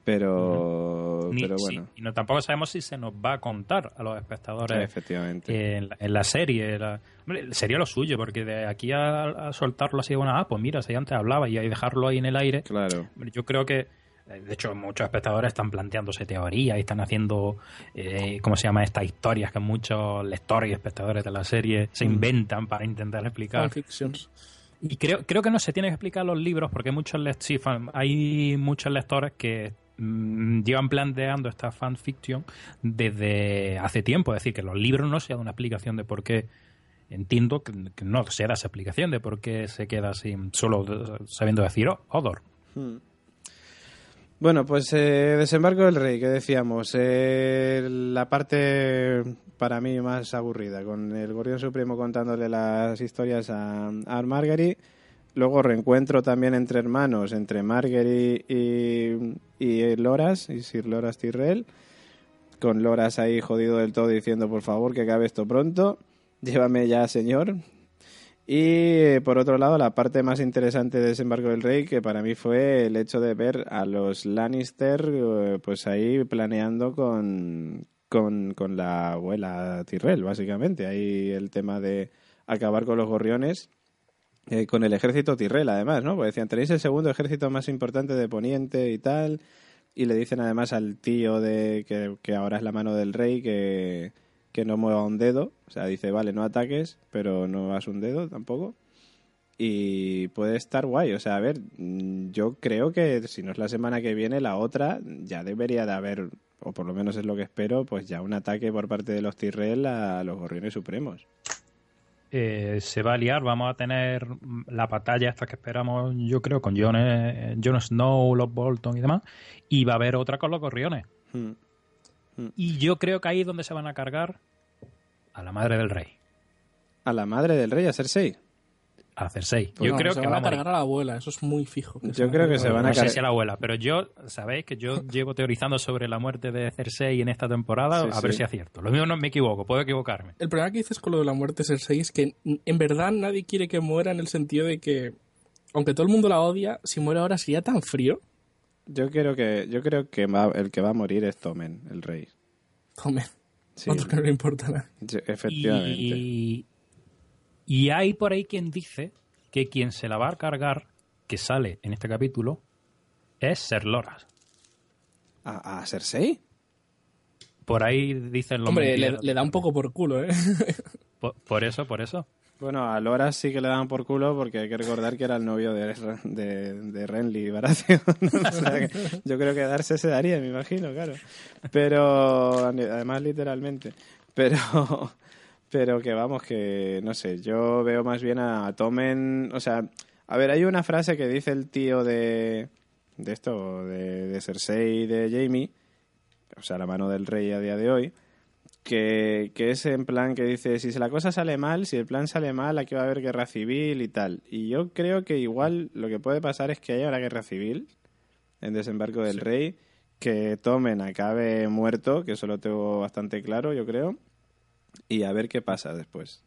Pero, Ni- pero sí, bueno, y no, tampoco sabemos si se nos va a contar a los espectadores efectivamente. en, la- en la serie. la- hombre, sería lo suyo, porque de aquí a, a soltarlo así, bueno, ah, pues mira, si antes hablaba y ahí dejarlo ahí en el aire. Claro. Yo creo que, eh, de hecho, muchos espectadores están planteándose teorías y están haciendo, eh, ¿cómo se llama? Estas historias que muchos lectores y espectadores de la serie se inventan para intentar explicar. Y creo, creo que no se tiene que explicar los libros porque muchos, sí, fan- hay muchos lectores que mm, llevan planteando esta fanfiction desde hace tiempo. Es decir, que los libros no se dan una explicación de por qué. Entiendo que, no se da esa explicación de por qué se queda así, solo sabiendo decir oh, Odor. Hmm. Bueno, pues eh, desembarco del rey, que decíamos, eh, la parte para mí más aburrida, con el Gorrión Supremo contándole las historias a, a Marguerite. Luego reencuentro también entre hermanos, entre Marguerite y, y Loras, y Sir Loras Tyrrell, con Loras ahí jodido del todo diciendo por favor que acabe esto pronto, llévame ya señor, y eh, por otro lado, la parte más interesante de Desembarco del Rey, que para mí fue el hecho de ver a los Lannister eh, pues ahí planeando con, con, con la abuela Tyrell, básicamente. Ahí el tema de acabar con los gorriones. Eh, con el ejército Tyrell, además, ¿no? Porque decían, tenéis el segundo ejército más importante de Poniente y tal. Y le dicen además al tío de que, que ahora es la mano del rey que, que no mueva un dedo. O sea, dice, vale, no ataques, pero no hagas un dedo tampoco. Y puede estar guay. O sea, a ver, mm, yo creo que si no es la semana que viene, la otra ya debería de haber, o por lo menos es lo que espero, pues ya un ataque por parte de los Tyrell a los Gorriones Supremos. Eh, se va a liar, vamos a tener la batalla esta que esperamos, yo creo, con Jon, eh, Snow, los Bolton y demás, y va a haber otra con los Gorriones. Hmm. Mm. Y yo creo que ahí es donde se van a cargar a la madre del rey. ¿A la madre del rey? ¿A Cersei? A Cersei. Pues yo creo se que van a cargar a la abuela, eso es muy fijo. Yo creo que se van a cargar. No sé si a la abuela, pero yo, sabéis que yo llevo teorizando sobre la muerte de Cersei en esta temporada, a ver si es cierto. Lo mismo no me equivoco, puedo equivocarme. El problema que dices con lo de la muerte de Cersei es que en verdad nadie quiere que muera en el sentido de que, aunque todo el mundo la odia, si muere ahora sería tan frío. Yo creo que, yo creo que el que va a morir es Tomen, el rey. Tomen. Otro que no le importa nada. efectivamente. Y, hay por ahí quien dice que quien se la va a cargar, que sale en este capítulo, es Ser Loras. ¿A, a Cersei? Por ahí dicen lo Hombre, le, da un poco por culo, ¿eh? por eso, por eso. Bueno, a Loras sí que le daban por culo porque hay que recordar que era el novio de, de, de Renly Baratheon. yo creo que darse se daría, me imagino, claro. Pero, además literalmente. Pero, pero que vamos, que no sé, yo veo más bien a Tomen, o sea, a ver, hay una frase que dice el tío de, de esto, de, de Cersei y de Jamie, o sea, la mano del rey a día de hoy, que, que, es en plan que dice, si la cosa sale mal, si el plan sale mal, aquí va a haber guerra civil y tal. Y yo creo que igual lo que puede pasar es que haya una guerra civil en Desembarco del Rey, que Tomen acabe muerto, que eso lo tengo bastante claro, yo creo, y a ver qué pasa después.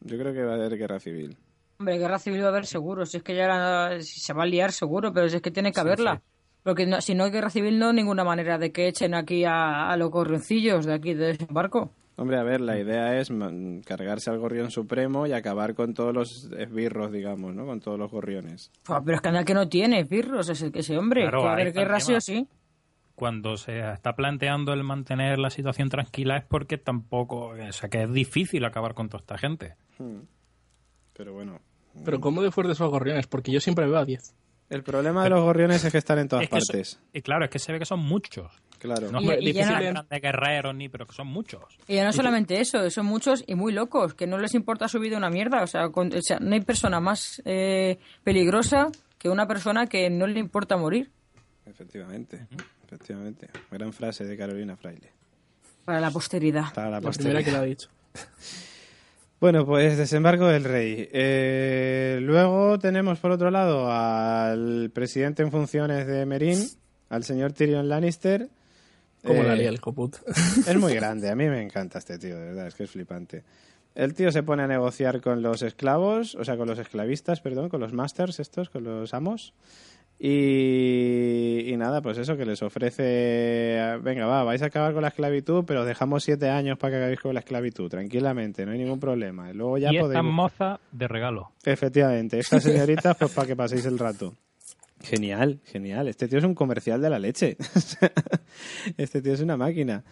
Yo creo que va a haber guerra civil. Hombre, guerra civil va a haber seguro, si es que ya se va a liar seguro, pero si es que tiene que haberla. Porque si no hay guerra civil, no hay ninguna manera de que echen aquí a, los gorrioncillos de aquí de ese barco. Hombre, a ver, la idea es cargarse al gorrión supremo y acabar con todos los esbirros, digamos, ¿no? Con todos los gorriones. pero es que que no tiene esbirros, ese, ese hombre. Claro, que a ver guerra sí o sí. Cuando se está planteando el mantener la situación tranquila es porque tampoco, o sea, que es difícil acabar con toda esta gente. Hmm. Pero bueno. Pero ¿cómo de fuertes son los gorriones? Porque yo siempre veo a 10. El problema de los gorriones es que están en todas partes. y claro, es que se ve que son muchos. Claro. No es difícil de guerreros ni, pero que son muchos. Y ya no solamente eso, son muchos y muy locos, que no les importa su vida una mierda. O sea, no hay persona más eh, peligrosa que una persona que no le importa morir. Efectivamente, efectivamente. Gran frase de Carolina Fraile. Para la posteridad. Para la, posteridad. que lo ha dicho. Bueno, pues desembarco del rey. Eh, luego tenemos por otro lado al presidente en funciones de Merín, al señor Tyrion Lannister. Como la lía el coput. Es muy grande, a mí me encanta este tío, de verdad, es que es flipante. El tío se pone a negociar con los esclavos, o sea, con los esclavistas, perdón, con los masters estos, con los amos. Y, nada, pues eso, que les ofrece, venga, va, vais a acabar con la esclavitud, pero dejamos siete años para que acabéis con la esclavitud, tranquilamente, no hay ningún problema. Luego ya y esta moza de regalo. Efectivamente, esta señorita, pues para que paséis el rato. Genial, genial. Este tío es un comercial de la leche. este tío es una máquina.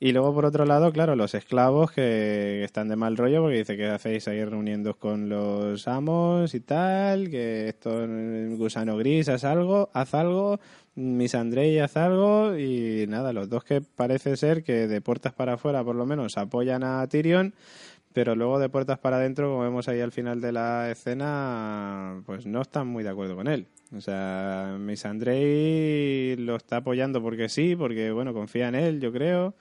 Y luego, por otro lado, claro, los esclavos que están de mal rollo porque dice que hacéis ahí reuniendo con los amos y tal, que esto gusano gris, haz algo, haz algo, Miss Andrei haz algo y nada, los dos que parece ser que de puertas para afuera por lo menos apoyan a Tyrion, pero luego de puertas para adentro, como vemos ahí al final de la escena, pues no están muy de acuerdo con él. O sea, Miss Andrei lo está apoyando porque sí, porque bueno, confía en él, yo creo,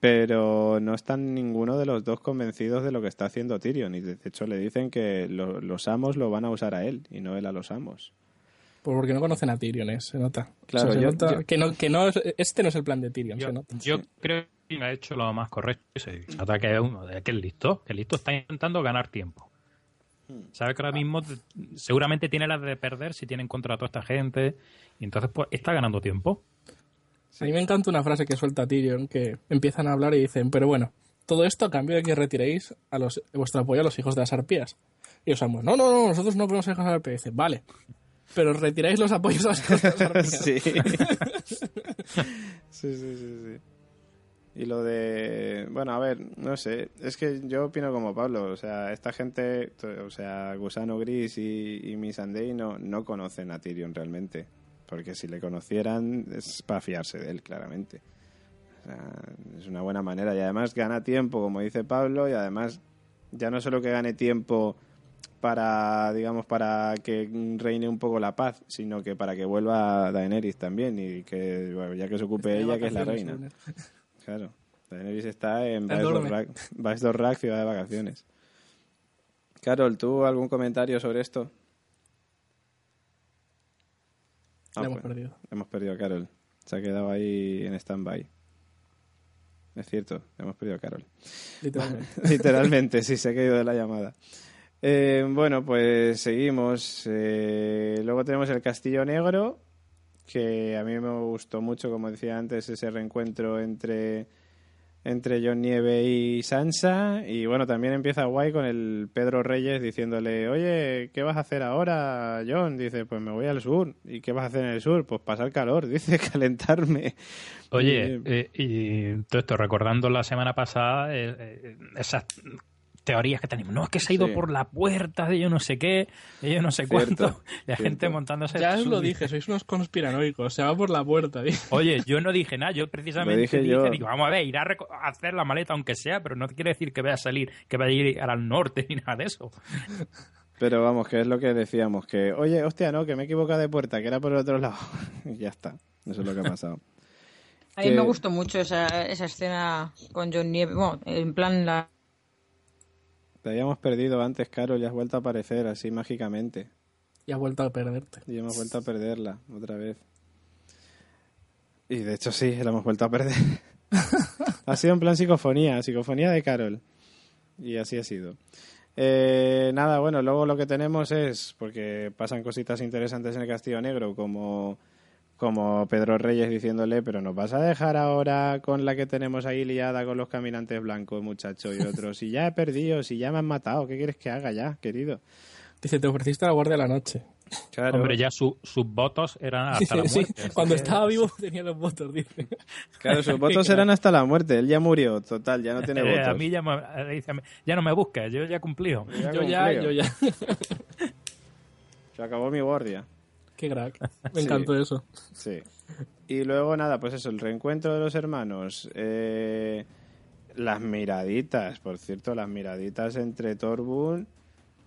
pero no están ninguno de los dos convencidos de lo que está haciendo Tyrion y de hecho le dicen que los amos lo van a usar a él y no él a los amos. Pues porque no conocen a Tyrion, ¿eh? se nota. Claro, se nota que, no, que no, este no es el plan de Tyrion, yo, se nota. Yo creo ha hecho lo más correcto. Se nota que es uno, que es listo, que listo está intentando ganar tiempo. Hmm. Sabe que ahora mismo seguramente tiene las de perder si tiene en contra a toda esta gente. Y entonces, pues, está ganando tiempo. A mí me encanta una frase que suelta Tyrion, que empiezan a hablar y dicen, pero bueno, todo esto a cambio de que retiréis a los, vuestro apoyo a los hijos de las arpías. Y os no, no, no, nosotros no podemos hijos de las arpías. Dicen, vale, pero retiráis los apoyos a los hijos de las arpías. sí. sí, sí, sí. Y lo de, bueno, a ver, no sé, es que yo opino como Pablo, o sea, esta gente, o sea, Gusano Gris y, y Missandei no, no conocen a Tyrion realmente, porque si le conocieran es para fiarse de él, claramente. O sea, es una buena manera y además gana tiempo, como dice Pablo, y además ya no solo que gane tiempo para, digamos, para que reine un poco la paz, sino que para que vuelva Daenerys también y que, bueno, ya que se ocupe ella, que es la reina. Claro. Daenerys está en Vice Rack, ciudad de vacaciones. Carol, ¿tú algún comentario sobre esto? Ah, hemos pues, perdido. Hemos perdido a Carol. Se ha quedado ahí en stand-by. Es cierto, hemos perdido a Carol. Literalmente. Literalmente, sí, se ha caído de la llamada. Eh, bueno, pues seguimos. Eh, luego tenemos el Castillo Negro, que a mí me gustó mucho, como decía antes, ese reencuentro entre, entre John Nieve y Sansa. Y bueno, también empieza guay con el Pedro Reyes diciéndole, oye, ¿qué vas a hacer ahora, John? Dice, pues me voy al sur. ¿Y qué vas a hacer en el sur? Pues pasar calor, dice, calentarme. Oye, eh, y todo esto, recordando la semana pasada, eh, esas teorías que tenemos. No, es que se ha ido por la puerta de yo no sé qué, de yo no sé cuánto. La gente montándose. Ya os lo dije, sois unos conspiranoicos. Se va por la puerta. Oye, yo no dije nada. Yo precisamente dije, digo, vamos a ver, ir a, hacer la maleta aunque sea, pero no quiere decir que vaya a salir, que vaya a ir al norte ni nada de eso. Pero vamos, que es lo que decíamos, que, oye, hostia, no, que me he equivocado de puerta, que era por el otro lado. y ya está. Eso es lo que ha pasado. A mí me gustó mucho esa, esa escena con John Nieve. Bueno, en plan la te habíamos perdido antes, Carol, y has vuelto a aparecer así mágicamente. Y has vuelto a perderte. Y hemos vuelto a perderla otra vez. Y de hecho sí, la hemos vuelto a perder. ha sido en plan psicofonía, psicofonía de Carol. Y así ha sido. Eh, nada, bueno, luego lo que tenemos es, porque pasan cositas interesantes en el Castillo Negro, como como Pedro Reyes diciéndole, pero nos vas a dejar ahora con la que tenemos ahí liada con los caminantes blancos, muchacho, y otros. Si ya he perdido, si ya me han matado, ¿qué quieres que haga ya, querido? Dice, te ofreciste a la guardia de la noche. Claro. Hombre, ya sus votos eran hasta la muerte. Sí, cuando estaba vivo tenía los votos, dice. Claro, sus votos eran hasta la muerte. Él ya murió, total, ya no tiene eh, votos. a mí ya, me, ya no me busques, yo ya he cumplido. yo ya, yo ya. Se acabó mi guardia. Qué crack. Me encantó eso. Sí. Y luego, nada, pues eso, el reencuentro de los hermanos. Eh, las miraditas, por cierto, las miraditas entre Torbun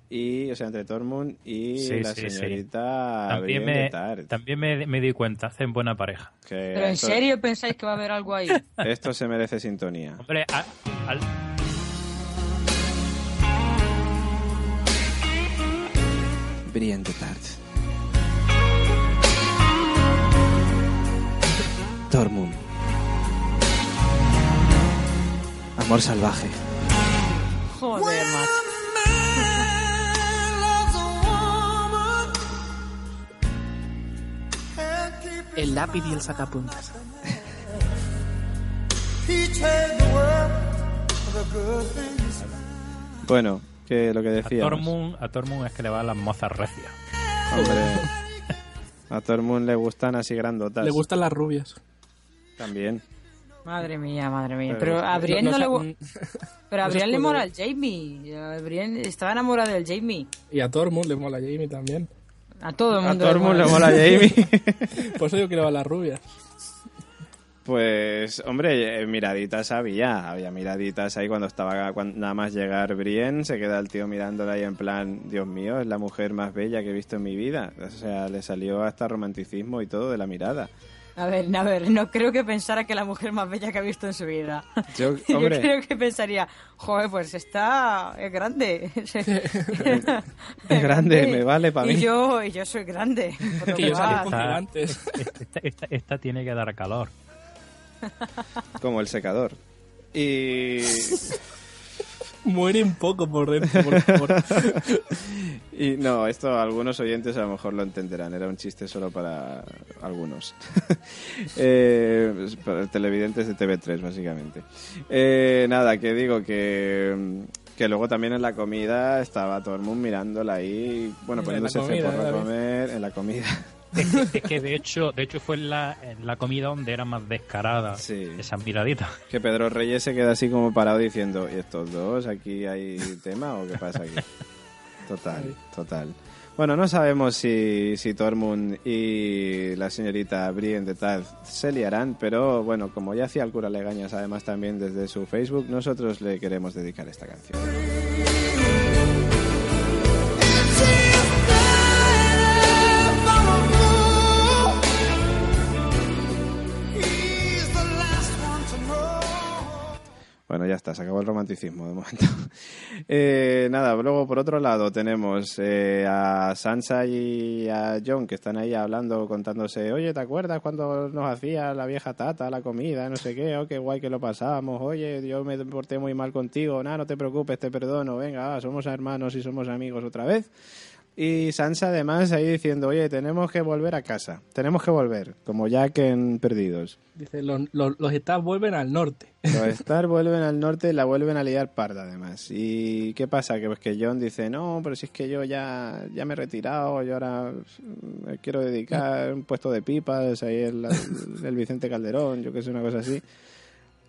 y, o sea, entre Tormund y la señorita También, me, también me, di cuenta, hacen buena pareja. ¿Pero en serio pensáis que va a haber algo ahí? Esto se merece sintonía. Hombre, al... Brillante Tart. Amor salvaje. Joder, macho. El lápiz y el sacapuntas. Bueno, que lo que decía. A Tormund, a Tormund es que le van las mozas recias. Hombre, a Tormund le gustan así grandotas. Le gustan las rubias. También. Madre mía, madre mía. Pero, a Brienne no, le... Pero a Brienne le mola el Jamie. Brienne estaba enamorada del Jamie. Y a Tormund le mola Jamie también. A todo el mundo. A Tormund le mola, Jamie. Por eso yo quiero a las rubias. Pues, hombre, eh, miraditas había, había miraditas ahí cuando estaba nada más llegar Brienne, se queda el tío mirándola ahí en plan, Dios mío, es la mujer más bella que he visto en mi vida. O sea, le salió hasta romanticismo y todo de la mirada. A ver, a ver, no creo que pensara que la mujer más bella que ha visto en su vida. Yo, creo que pensaría, joder, pues está es grande. es grande, me vale para mí. Y yo, y yo soy grande. esta, esta, esta tiene que dar calor. Como el secador. Y... Muere un poco por dentro, y no, esto algunos oyentes a lo mejor lo entenderán. Era un chiste solo para algunos. eh, para televidentes de TV3, básicamente. Eh, nada, que digo que que luego también en la comida estaba todo el mundo mirándola ahí, bueno, poniéndose por comer en la comida. Es que, de hecho de hecho fue en la, la comida donde era más descarada esa miradita. Que Pedro Reyes se queda así como parado diciendo, ¿y estos dos aquí hay tema o qué pasa aquí? Total, total. Bueno, no sabemos si, si Tormund y la señorita Brienne de Taz se liarán, pero bueno, como ya hacía el cura Legañas además también desde su Facebook, nosotros le queremos dedicar esta canción. Bueno, ya está, se acabó el romanticismo de momento. eh, nada, luego por otro lado tenemos eh, a Sansa y a John que están ahí hablando, contándose, oye, ¿te acuerdas cuando nos hacía la vieja tata la comida, no sé qué, oh, qué guay que lo pasábamos, oye, yo me porté muy mal contigo, nada, no te preocupes, te perdono, venga, somos hermanos y somos amigos otra vez. Y Sansa además ahí diciendo, oye, tenemos que volver a casa, tenemos que volver, como Jack en Perdidos. Dice, los, los, Stars vuelven al norte. Los Stars vuelven al norte y la vuelven a liar parda además. ¿Y qué pasa? Que pues que John dice, no, pero si es que yo ya, ya me he retirado, yo ahora me quiero dedicar un puesto de pipas, ahí el, el Vicente Calderón, yo que sé, una cosa así.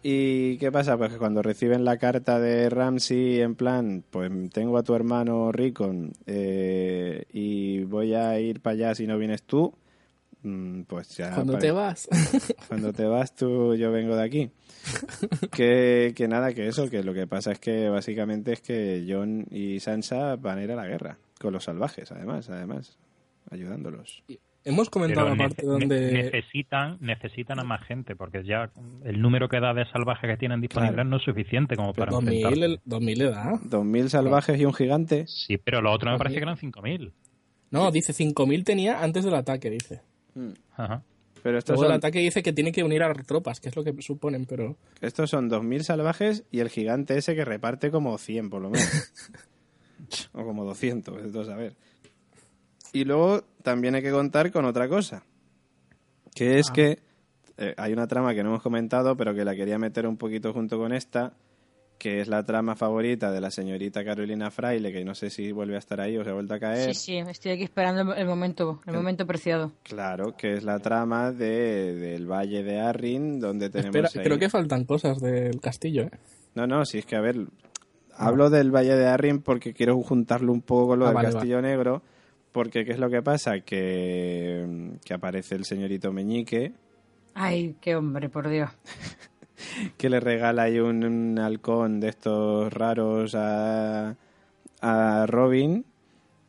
¿Y qué pasa? Pues que cuando reciben la carta de Ramsey en plan, pues tengo a tu hermano Rickon eh, y voy a ir para allá si no vienes tú, mm, pues ya... Cuando te vas. Cuando te vas tú, yo vengo de aquí. que, que nada, que eso, que lo que pasa es que básicamente es que John y Sansa van a ir a la guerra, con los salvajes además, además, ayudándolos. Hemos comentado la parte donde... Necesitan, necesitan a más gente, porque ya el número que da de salvajes que tienen disponibles no es suficiente como para 2000, 2000 le da. 2000 salvajes y un gigante. Sí, pero lo otro me parece que eran 5000. No, dice 5000 tenía antes del ataque, dice. Hmm. Ajá. Pero estos Luego el ataque dice que tiene que unir a tropas, que es lo que suponen, pero... Estos son 2000 salvajes y el gigante ese que reparte como 100 por lo menos. o como 200, es a ver. Y luego también hay que contar con otra cosa, que es ah. que eh, hay una trama que no hemos comentado, pero que la quería meter un poquito junto con esta, que es la trama favorita de la señorita Carolina Fraile, que no sé si vuelve a estar ahí o se ha vuelto a caer. Sí, sí, estoy aquí esperando el momento, el, momento preciado. Claro, que es la trama de, del Valle de Arrin, donde tenemos... Espera, creo que faltan cosas del castillo, ¿eh? No, no, si es que, a ver, hablo del Valle de Arrin porque quiero juntarlo un poco con lo ah, del Castillo Negro porque, ¿qué es lo que pasa? Que, que aparece el señorito Meñique. Ay, qué hombre, por Dios. que le regala ahí un, halcón de estos raros a, a Robin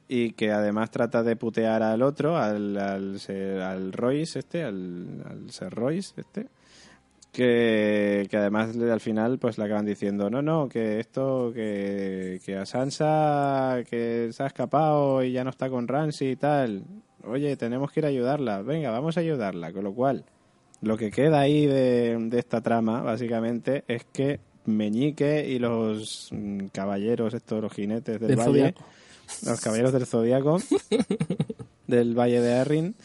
y que además trata de putear al otro, al, al, al Royce este, al, al Ser Royce este que, que, además al final pues le acaban diciendo no no que esto que, que a Sansa que se ha escapado y ya no está con Ramsey y tal. Oye tenemos que ir a ayudarla. Venga vamos a ayudarla con lo cual lo que queda ahí de, de esta trama básicamente es que Meñique y los mm, caballeros estos los jinetes del, valle los caballeros del zodiaco del valle de Arryn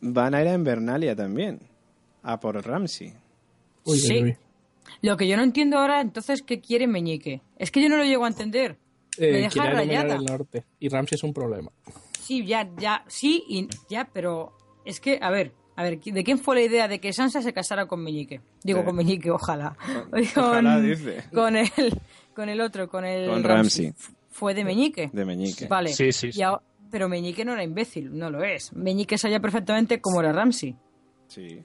van a ir a Invernalia también a por Ramsey sí. Lo que yo no entiendo ahora, entonces, ¿qué quiere Meñique? Es que yo no lo llego a entender. Eh, Me deja rayada. El norte. Y Ramsey es un problema. Sí, ya, ya, sí, y ya, pero es que, a ver, a ver, ¿de quién fue la idea de que Sansa se casara con Meñique? Digo, con Meñique, ojalá. ojalá, dice. Con el, con el otro, con el... Con Ramsey. ¿Fue de Meñique? De Meñique. Vale. Sí, sí. pero Meñique no era imbécil, no lo es. Meñique sabía perfectamente cómo era Ramsey. Sí.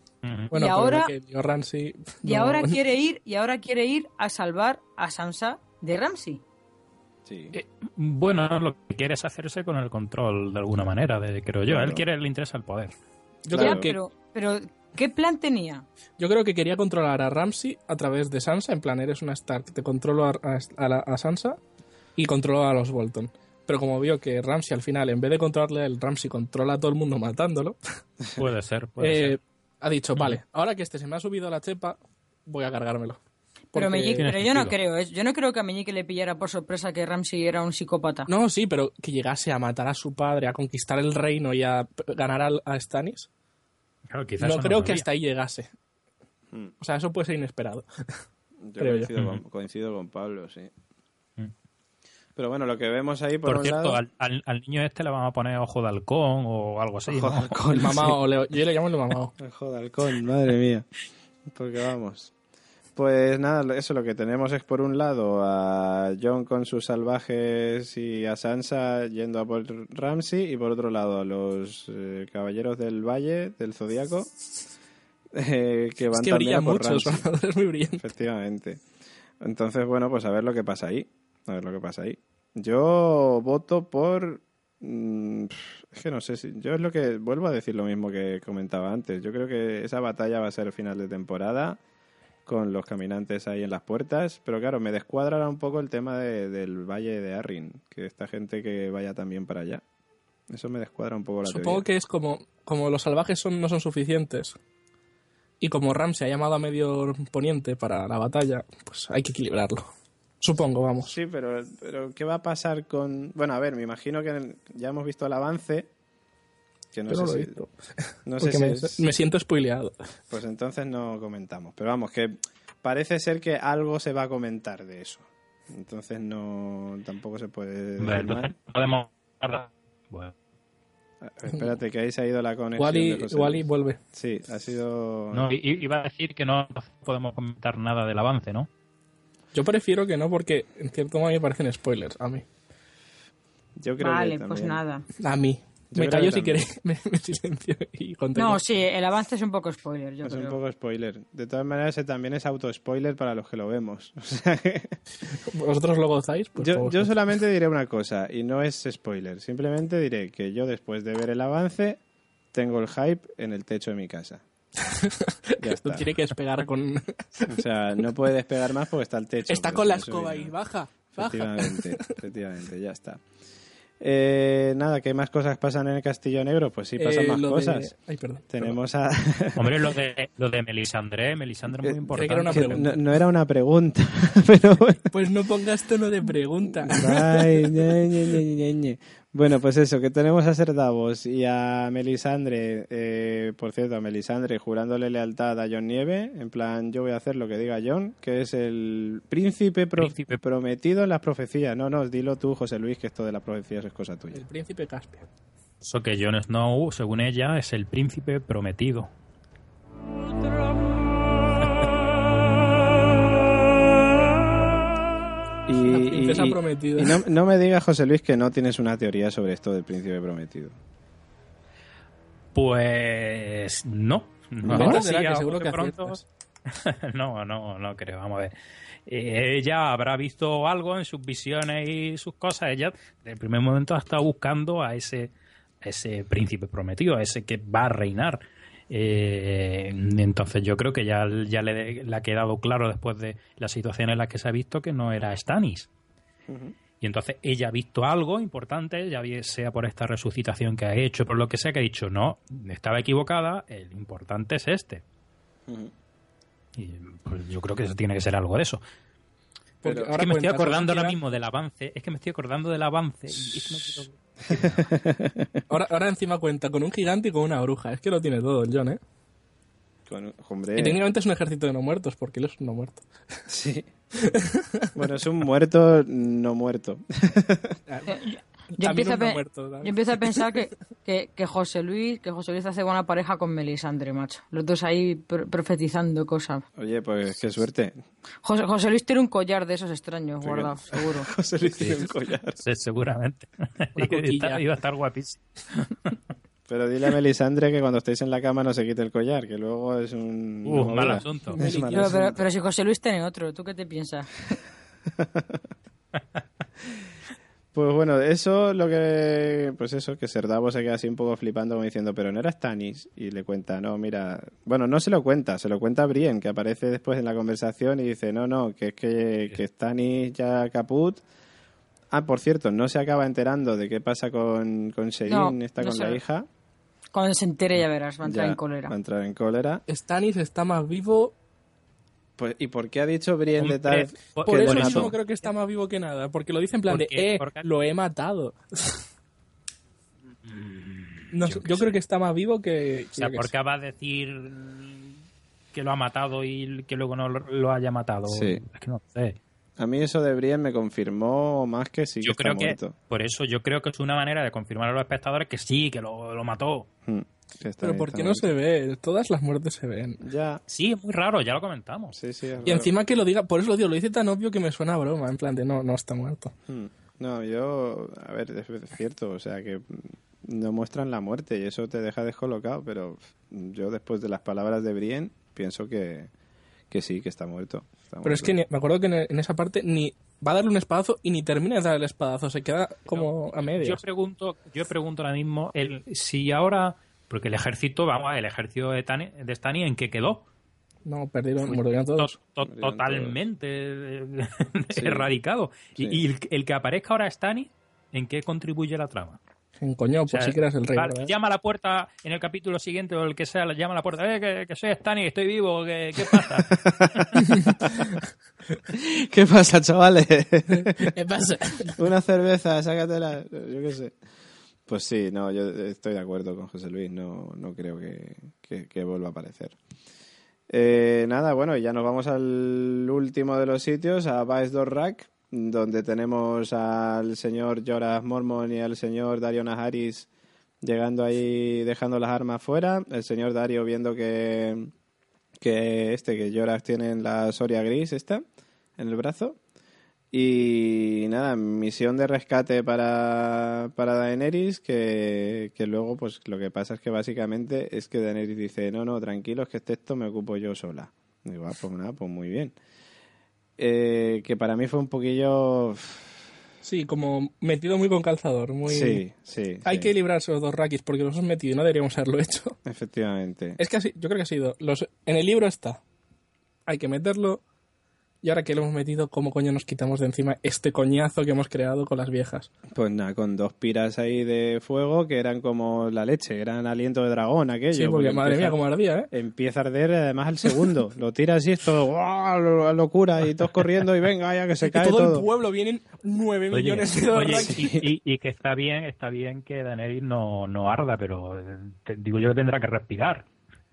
Bueno, y ahora, que Ramsey y ahora quiere ir y ahora quiere ir a salvar a Sansa de Ramsey. Sí. Eh, bueno, lo que quiere es hacerse con el control de alguna manera, de, creo yo. Él quiere, le interesa el poder. Yo Ya, creo que pero, pero, ¿qué plan tenía? yo creo que quería controlar a Ramsey a través de Sansa, en plan eres una Stark, te controlo a, a- a la- a Sansa y controlo a los Bolton. Pero como vio que Ramsey al final, en vez de controlarle a él, Ramsey controla a todo el mundo matándolo, Puede ser, puede eh, ser. Ha dicho, vale, ahora que este se me ha subido a la chepa, voy a cargármelo. Pero, Meñique- pero yo no creo, ¿eh? yo no creo que a Meñique le pillara por sorpresa que Ramsey era un psicópata. No, sí, pero que llegase a matar a su padre, a conquistar el reino y a ganar a, Stannis, Claro, quizás no creo que hasta ahí llegase. Mm. O sea, eso puede ser inesperado. Yo creo yo. coincido, con, coincido con Pablo, sí. Pero bueno, lo que vemos ahí por, Por un cierto, lado... al, al- al niño este le van a poner ojo de halcón o algo así. ¿no? Ojo de halcón, El mamao, Leo- yo le llamo el mamao. sí. Ojo de halcón, madre mía. Porque vamos. Pues nada, eso lo que tenemos es por un lado a John con sus salvajes y a Sansa yendo a por Ramsey y por otro lado a los eh, caballeros del Valle, del Zodíaco, eh, que van Es que también a por mucho, Ramsey. es muy brillante. Efectivamente. Entonces, bueno, pues a ver lo que pasa ahí. A ver lo que pasa ahí. Yo voto por... mm, es que no sé si... Yo es lo que... Vuelvo a decir lo mismo que comentaba antes. Yo creo que esa batalla va a ser final de temporada con los caminantes ahí en las puertas. Pero claro, me descuadra un poco el tema de- del Valle de Arryn. Que esta gente que vaya también para allá. Eso me descuadra un poco la Supongo que es como, como los salvajes son, no son suficientes y como Ramsey ha llamado a medio poniente para la batalla, pues hay que equilibrarlo. Supongo, vamos. Sí, pero, pero ¿qué va a pasar con...? Bueno, a ver, me imagino que en el- ya hemos visto el avance. Que no Yo no sé lo he si- visto. No sé si me, es- me siento spoileado. Pues entonces no comentamos. Pero vamos, que parece ser que algo se va a comentar de eso. Entonces no tampoco se puede Hombre, decir entonces más. podemos... Bueno, Espérate, que ahí se ha ido la conexión. Wally, de Wally vuelve. Sí, ha sido... no, iba a decir que no podemos comentar nada del avance, ¿no? Yo prefiero que no porque en cierto modo me parecen spoilers a mí. Yo creo Vale, que pues nada. A mí. Yo me callo si queréis, me, me silencio y continúo. No, sí, el avance es un poco spoiler, yo Es un poco spoiler. De todas maneras, ese también es auto-spoiler para los que lo vemos. O sea que- ¿Vosotros lo gozáis? Pues yo, solamente diré una cosa, y no es spoiler. Simplemente diré que yo, después de ver el avance, tengo el hype en el techo de mi casa. Ya No está. tiene que despegar con... O sea, no puede despegar más porque está el techo. Está con la escoba ahí, baja, baja. Efectivamente, efectivamente, ya está. Eh, nada, ¿qué más cosas pasan en el Castillo Negro? Pues sí, pasan Eh, más de- cosas. Ay, perdón. Tenemos a... Hombre, lo de, lo de Melisandre, Melisandre es muy Eh, importante. era una no, no era una pregunta, pero. Pues no pongas tono de pregunta. Ay, ñe, ñe, ñe, ñe, ñe. Bueno, pues eso, que tenemos a Ser Davos y a Melisandre, eh, por cierto, a Melisandre jurándole lealtad a John Nieve, en plan, yo voy a hacer lo que diga John, que es el príncipe, pro- Príncipe. prometido en las profecías. No, no, dilo tú, José Luis, que esto de las profecías es cosa tuya. El príncipe Caspian. Eso que Jon Snow, según ella, es el príncipe prometido. Y, La princesa y- y- prometida. y no, no me digas, José Luis, que no tienes una teoría sobre esto del príncipe prometido. Pues no. no así será que seguro pronto. no, no, no creo. Vamos a ver. Eh, ella habrá visto algo en sus visiones y sus cosas. Ella, desde el primer momento, ha estado buscando a ese, a ese príncipe prometido, a ese que va a reinar. Eh, entonces, yo creo que ya, ya le, le ha quedado claro después de la situación en la que se ha visto que no era Stannis. Y entonces ella ha visto algo importante, ya sea por esta resucitación que ha hecho, por lo que sea, que ha dicho, no, estaba equivocada, el importante es este. Y pues yo creo que eso tiene que ser algo de eso. Es que me estoy acordando ahora ahora- mismo del avance, es que me estoy acordando del avance. y es que no quiero- Ahora, ahora encima cuenta con un gigante y con una bruja. Es que lo tiene todo el John, ¿eh? Con- hombre, Y técnicamente es un ejército de no muertos, porque él es un no muerto. sí. bueno, es un muerto no muerto. Yo empiezo, no muerto, yo empiezo a pensar que, que, que José Luis que José Luis hace buena pareja con Melisandre, macho. Los dos ahí pro- profetizando cosas. Oye, pues qué suerte. José, José Luis tiene un collar de esos extraños guardado, seguro. José Luis tiene un collar. Sí, seguramente. Iba a estar guapísimo. Pero dile a Melisandre que cuando estéis en la cama no se quite el collar, que luego es un... Uh, mal asunto. pero, pero, si José Luis tiene otro, ¿tú qué te piensas? Pues bueno, eso lo que. Pues eso, que Serdavo se queda así un poco flipando, como diciendo, pero no era Stannis. Y le cuenta, no, mira. Bueno, no se lo cuenta, se lo cuenta a Brien, que aparece después en la conversación y dice, no, no, que es que, que Stannis ya caput. Ah, por cierto, no se acaba enterando de qué pasa con, con está con la hija. Cuando se entere ya verás, va a entrar en cólera. Va a entrar en cólera. Stannis está más vivo pues, ¿Y por qué ha dicho Brienne de tal? Por, eso yo no creo que está más vivo que nada, porque lo dice en plan de, eh, lo he matado. Mm, yo, creo que está más vivo que... O sea, porque va a decir que lo ha matado y que luego no lo, haya matado. Sí. Es que no sé. A mí eso de Brienne me confirmó más que sí yo que creo está que, Por eso yo creo que es una manera de confirmar a los espectadores que sí, que lo, mató. Hmm. Pero ¿por qué no se ve? Todas las muertes se ven. Ya. Sí, es muy raro, ya lo comentamos. Sí, sí, y encima que lo diga, por eso lo digo, lo dice tan obvio que me suena a broma, en plan de no, no está muerto. Hmm. No, yo, a ver, es cierto, o sea que no muestran la muerte y eso te deja descolocado, pero yo después de las palabras de Brienne pienso que, que sí, que está muerto. pero es que me acuerdo que en, esa parte ni va a darle un espadazo y ni termina de dar el espadazo, se queda como a medio. Yo pregunto, yo pregunto ahora mismo el, si ahora porque el ejército, vamos, el ejército de, Tani, de Stani, ¿en qué quedó? No, perdieron, murieron todos. totalmente erradicado. Y, el, que aparezca ahora Stani, ¿en qué contribuye la trama? En coño, pues sí que eras el rey. llama a la puerta en el capítulo siguiente o el que sea, llama a la puerta, eh, que, soy Stani, estoy vivo, ¿qué, qué pasa? ¿Qué pasa, chavales? ¿Qué pasa? Una cerveza, sácatela, yo qué sé. Pues sí, no, yo estoy de acuerdo con José Luis, no, no creo que, vuelva a aparecer. Eh, nada, bueno, ya nos vamos al último de los sitios, a Baes Dorrak, donde tenemos al señor Joras Mormon y al señor Dario Naharis llegando ahí, dejando las armas fuera. El señor Dario viendo que, que este, que Joras tiene la Soria gris esta en el brazo. Y nada, misión de rescate para, para Daenerys, que, que, luego pues lo que pasa es que básicamente es que Daenerys dice, no, no, tranquilos, que este esto me ocupo yo sola. Y digo, ah, pues nada, pues muy bien. Eh, que para mí fue un poquillo... Sí, como metido muy con calzador, muy... Sí, sí. Hay que librarse los dos rakis porque los hemos metido y no deberíamos haberlo hecho. Efectivamente. Es que así, yo creo que ha sido... Los, en el libro está. Hay que meterlo, y ahora que lo hemos metido, ¿cómo coño nos quitamos de encima este coñazo que hemos creado con las viejas? Pues nada, con dos piras ahí de fuego que eran como la leche, eran aliento de dragón aquello. Sí, porque, madre mía, cómo ardía, ¿eh? Empieza a arder además al segundo. lo tiras y esto, ¡guau! Locura, y todos corriendo y venga, ya que se cae todo. todo el pueblo vienen nueve millones de dólares. Y, y, que está bien, está bien que Daenerys no, no arda, pero digo yo que tendrá que respirar.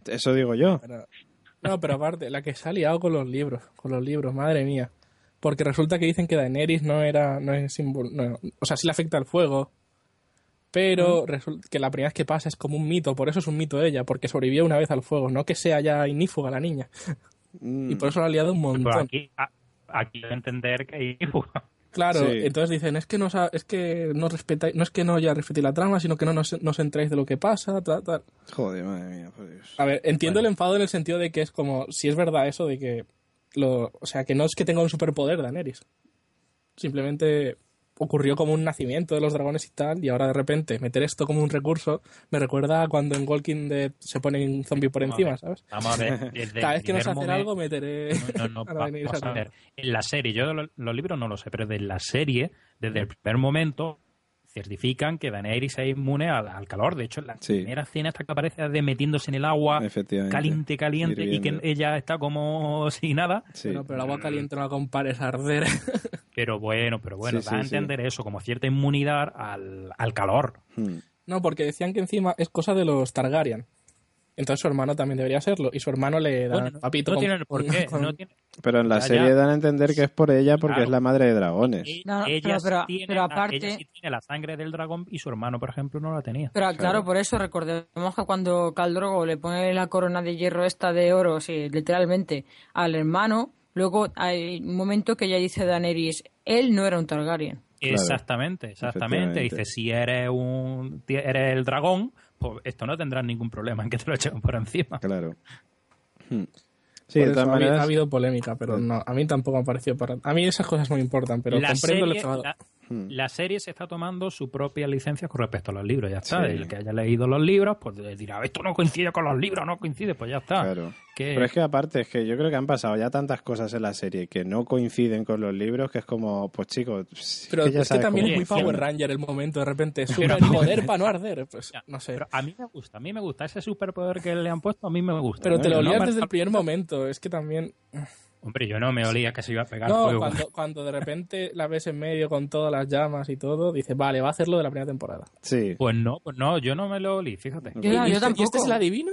Eso digo yo. No, pero aparte, la que se ha liado con los libros, con los libros, madre mía. Porque resulta que dicen que Daenerys no era, no es símbolo, o sea, sí le afecta el fuego, pero resulta que la primera vez que pasa es como un mito, por eso es un mito ella, porque sobrevivió una vez al fuego, no que sea ya inífuga la niña. Y por eso la ha liado un montón. Pero aquí, aquí entender que hay inífuga. Claro, entonces dicen, es que no es que no respeta, no es que no ya respetéis la trama, sino que no nos, nos entréis de lo que pasa, tal, tal. Joder, madre mía, por Dios. A ver, entiendo el enfado en el sentido de que es como, si es verdad eso de que lo, o sea, que no es que tenga un superpoder Daenerys. Simplemente ocurrió como un nacimiento de los dragones y tal, y ahora de repente meter esto como un recurso me recuerda a cuando en Walking Dead se pone un zombie por encima, ¿sabes? Vamos a ver. Cada vez que nos hacen algo meteré... No, no, no a, ver. En la serie, yo los libros no lo sé, pero de la serie, desde el primer momento, certifican que Daenerys es inmune al, calor. De hecho, la primera escena hasta que aparece de metiéndose en el agua caliente, caliente, y que ella está como sin nada. pero el agua caliente no la compares a arder. Pero bueno, pero bueno, da a entender eso, como cierta inmunidad al, al calor. Hmm. No, porque decían que encima es cosa de los Targaryen. Entonces su hermano también debería serlo. Y su hermano le da papito. No tiene por qué. Pero en la serie dan a entender que es por ella porque es la madre de dragones. ella pero, tiene, aparte... sí tiene la sangre del dragón y su hermano, por ejemplo, no la tenía. Pero claro, por eso recordemos que cuando Caldrogo le pone la corona de hierro esta de oro, sí, literalmente, al hermano, luego hay un momento que ella dice Daenerys, él no era un Targaryen. Exactamente, exactamente. Dice, si eres un eres el dragón, pues esto no tendrá ningún problema en que te lo echen por encima. Claro. Hmm. Sí, de todas maneras... ha, habido polémica, pero no, a mí tampoco me ha parecido para... A mí esas cosas no me importan, pero comprendo el enfado. Hmm. La serie se está tomando su propia licencia con respecto a los libros, ya está. El que haya leído los libros, pues dirá, esto no coincide con los libros, no coincide, pues ya está. Claro. Pero es que aparte, es que yo creo que han pasado ya tantas cosas en la serie que no coinciden con los libros, que es como, pues chicos... Pero es que también es muy Power Ranger el momento, de repente, super poder para no arder, pues no sé. a mí me gusta, a mí me gusta, ese superpoder que le han puesto, a mí me gusta. Pero te lo olías desde el primer momento, es que también... Hombre, yo no me olía que se iba a pegar no, Cuando, cuando de repente la ves en medio con todas las llamas y todo, dices, vale, va a hacerlo de la primera temporada. Sí. Pues no, pues no, yo no me lo olí, fíjate. Yo, yo este, tampoco. ¿Y este es el adivino?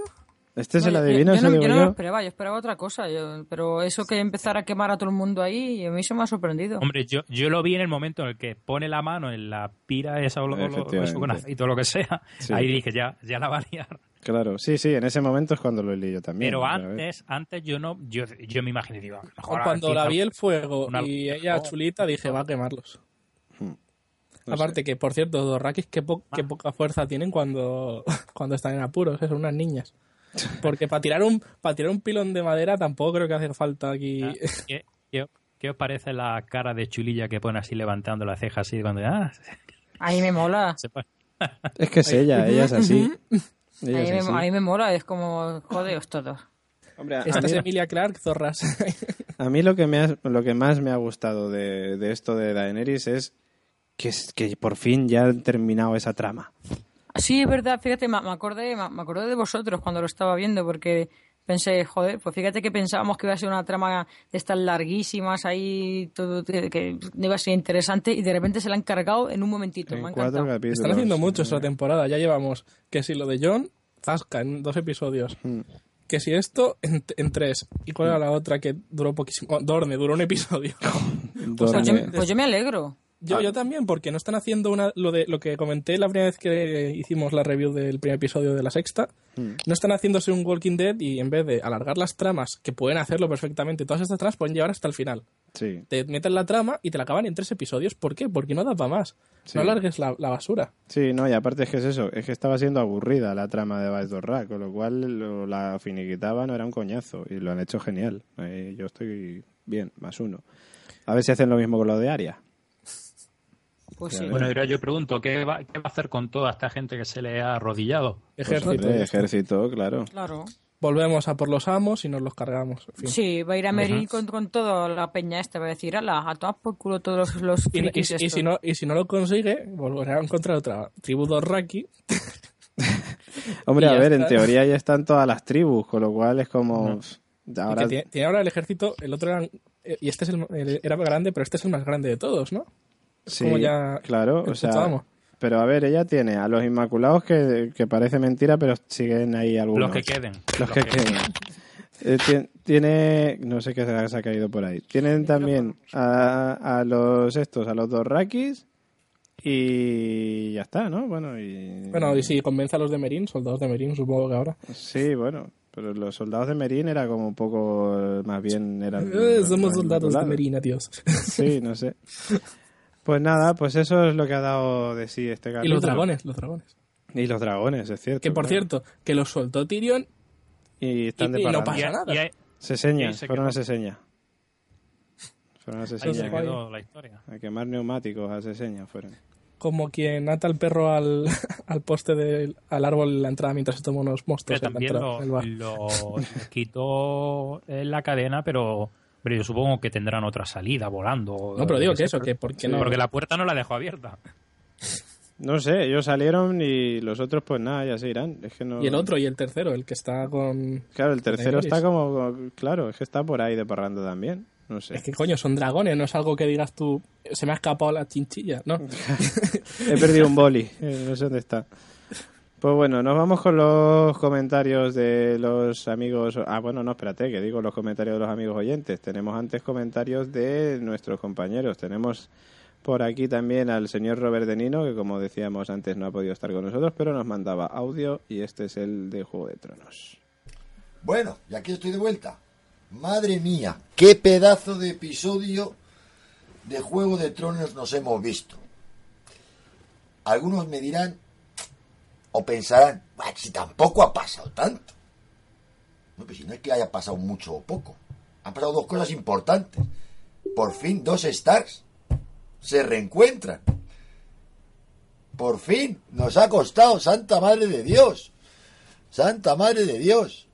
Este es el adivino, yo, no, yo no lo esperaba, yo esperaba otra cosa, pero eso que empezara a quemar a todo el mundo ahí, a mí se me ha sorprendido. Hombre, yo, yo lo vi en el momento en el que pone la mano en la pira esa o, lo, eso con aceite o lo que sea, ahí dije, ya, ya la va a liar. Claro, sí, sí, en ese momento es cuando lo leí yo también. Pero antes, antes yo no, yo, yo me imaginé, digo, cuando la vi el fuego y ella chulita, dije, va a quemarlos. Hmm. Aparte que, por cierto, dos Rakis, qué, qué, ah. poca fuerza tienen cuando, cuando están en apuros, son unas niñas. Porque para tirar un para tirar un pilón de madera tampoco creo que hace falta aquí. Ah, ¿Qué, os parece la cara de chulilla que pone así levantando la ceja así cuando ah, Ahí me mola. Es que es ella, ella es así. A mí, me, mola, es como, jodeos todos. Hombre, Esta es Emilia Clark, zorras. a mí lo que, me lo que más me ha gustado de, esto de Daenerys es que, que por fin ya han terminado esa trama. Sí, es verdad, fíjate, me, acordé, me, acordé de vosotros cuando lo estaba viendo, porque pensé, joder, pues fíjate que pensábamos que iba a ser una trama de estas larguísimas ahí, todo que iba a ser interesante y de repente se la han cargado en un momentito. me Están haciendo mucho esta temporada, ya llevamos que si lo de John, Zasca en dos episodios. Hmm. Que si esto en, tres. ¿Y cuál era la otra que duró poquísimo? Oh, Dorne, duró un episodio. pues, pues yo me alegro. Yo, yo también, porque no están haciendo una, lo, de, lo que comenté la primera vez que hicimos la review del primer episodio de la sexta. Hmm. No están haciéndose un Walking Dead y en vez de alargar las tramas, que pueden hacerlo perfectamente, todas estas tramas pueden llevar hasta el final. Sí. Te meten la trama y te la acaban en tres episodios. ¿Por qué? Porque no da para más. No alargues la, basura. Sí, no, y aparte es que es eso, es que estaba siendo aburrida la trama de Vice Dorra, con lo cual la finiquitaban, no era un coñazo, y lo han hecho genial. Eh, yo estoy bien, más uno. A ver si hacen lo mismo con lo de Aria. Pues bueno, yo pregunto, ¿qué va, ¿qué va a hacer con toda esta gente que se le ha arrodillado? Ejército. Pues, ejército, claro. Claro. Volvemos a por los amos y nos los cargamos. Sí, va a ir a Merín con, con toda la peña esta, va a decir, ala, a todas por culo todos los, y, y, si no, y si no lo consigue, volverá a encontrar otra tribu Raki. Hombre, a ver, en teoría ya están todas las tribus, con lo cual es como... Ahora... Tiene, ahora el ejército, el otro era, y este es el, era grande, pero este es el más grande de todos, ¿no? Sí, claro, o sea, pero a ver, ella tiene a los Inmaculados que, parece mentira, pero siguen ahí algunos. Los que queden. Los, que, queden. Eh, tiene, no sé qué se ha caído por ahí. Tienen también a, a los estos, a los dos Rakis y ya está, ¿no? Bueno, y... Bueno, y si convence a los de Merín, soldados de Merín, supongo que ahora. Sí, bueno, pero los soldados de Merín era como un poco, más bien eran... Eh, somos soldados de Merín, adiós. Sí, no sé. Pues nada, pues eso es lo que ha dado de sí este capítulo. Y los dragones, los dragones. Y los dragones, es cierto. Que por cierto, que los soltó Tyrion y están de y no pasa nada. se seña, fueron a seña. Fueron a seña. la historia. A quemar neumáticos a seña fueron. Como quien ata al perro al, al poste del al árbol en la entrada mientras se toma unos monstruos pero también lo, quitó en la cadena, pero pero yo supongo que tendrán otra salida volando. No, pero digo que eso, que porque no. Porque la puerta no la dejó abierta. No sé, ellos salieron y los otros pues nada, ya se irán. Es que no... Y el otro y el tercero, el que está con... Claro, el tercero está como... Claro, es que está por ahí de parrando también. No sé. Es que coño, son dragones, no es algo que digas tú, se me ha escapado la chinchilla, ¿no? He perdido un boli, eh, no sé dónde está. Pues bueno, nos vamos con los comentarios de los amigos. Ah, bueno, no, espérate, que digo los comentarios de los amigos oyentes. Tenemos antes comentarios de nuestros compañeros. Tenemos por aquí también al señor Robert De Nino, que como decíamos antes no ha podido estar con nosotros, pero nos mandaba audio y este es el de Juego de Tronos. Bueno, y aquí estoy de vuelta. Madre mía, qué pedazo de episodio de Juego de Tronos nos hemos visto. Algunos me dirán O pensarán, si tampoco ha pasado tanto. No, pues si no es que haya pasado mucho o poco. Han pasado dos cosas importantes. Por fin dos stars se reencuentran. Por fin nos ha costado, Santa Madre de Dios. Santa Madre de Dios.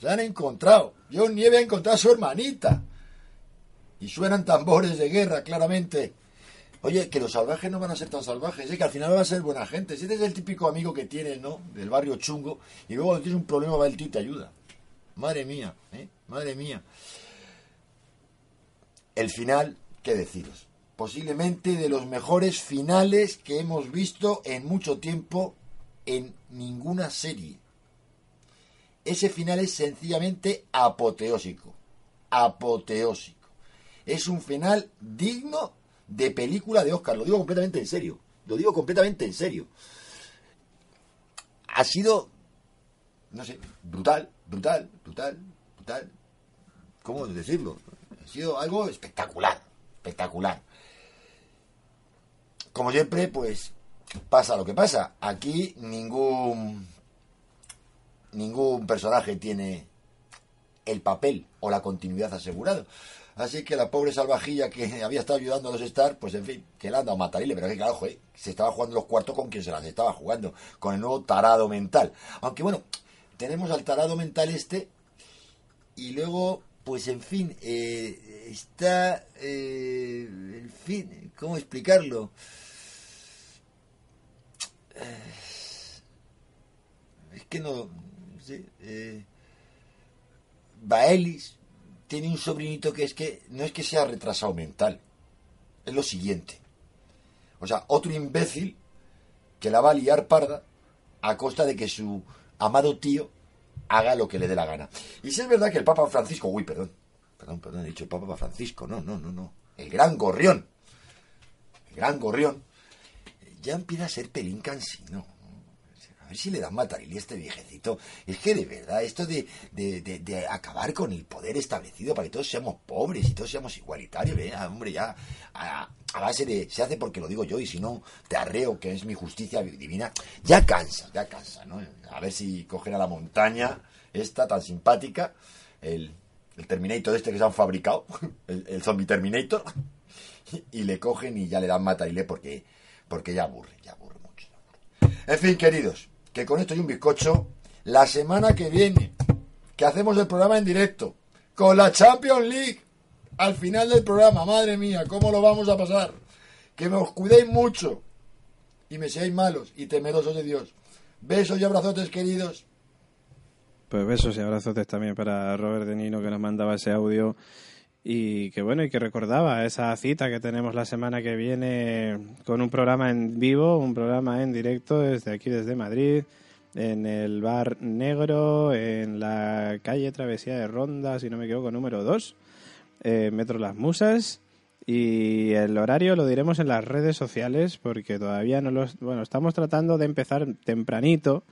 Se han encontrado. John Nieve ha encontrado a su hermanita. Y suenan tambores de guerra, claramente. Oye, que los salvajes no van a ser tan salvajes, ¿eh? que al final van a ser buena gente. Si este es el típico amigo que tienes, ¿no? Del barrio chungo, y luego cuando tienes un problema va el tío y te ayuda. Madre mía, ¿eh? Madre mía. El final, ¿qué deciros? Posiblemente de los mejores finales que hemos visto en mucho tiempo en ninguna serie. Ese final es sencillamente apoteósico. Apoteósico. Es un final digno de película de Oscar. Lo digo completamente en serio. Lo digo completamente en serio. Ha sido, no sé, brutal, brutal, brutal, brutal. ¿Cómo decirlo? Ha sido algo espectacular, espectacular. Como siempre, pues pasa lo que pasa. Aquí ningún ningún personaje tiene el papel o la continuidad asegurado. Así que la pobre salvajilla que había estado ayudando a los Stars, pues en fin, que le han dado a matarile, pero que claro, se estaba jugando los cuartos con quien se las estaba jugando, con el nuevo tarado mental. Aunque bueno, tenemos al tarado mental este, y luego, pues en fin, eh, está, eh, en fin, ¿cómo explicarlo? Es que no, sé, eh, Baelis tiene un sobrinito que es que no es que sea retrasado mental, es lo siguiente. O sea, otro imbécil que la va a liar parda a costa de que su amado tío haga lo que le dé la gana. Y si es verdad que el Papa Francisco, uy, perdón, perdón, perdón, he dicho el Papa Francisco, no, no, no, no, el gran gorrión, el gran gorrión, ya empieza a ser pelín cansino ver si le dan matarile a este viejecito. Es que de verdad, esto de, de, acabar con el poder establecido para que todos seamos pobres y todos seamos igualitarios, vea, hombre, ya a, base de, se hace porque lo digo yo y si no, te arreo, que es mi justicia divina, ya cansa, ya cansa, ¿no? A ver si cogen a la montaña esta tan simpática, el, el Terminator este que se han fabricado, el, el Zombie Terminator, y, le cogen y ya le dan matarile porque, porque ya aburre, ya aburre mucho. En fin, queridos, que con esto y un bizcocho, la semana que viene, que hacemos el programa en directo, con la Champions League, al final del programa, madre mía, ¿cómo lo vamos a pasar? Que me os cuidéis mucho y me seáis malos y temerosos de Dios. Besos y abrazotes, queridos. Pues besos y abrazotes también para Robert De Nino que nos mandaba ese audio y que bueno, y que recordaba esa cita que tenemos la semana que viene con un programa en vivo, un programa en directo desde aquí, desde Madrid, en el Bar Negro, en la calle Travesía de Ronda, si no me equivoco, número 2, eh, Metro Las Musas. Y el horario lo diremos en las redes sociales porque todavía no lo... Bueno, estamos tratando de empezar tempranito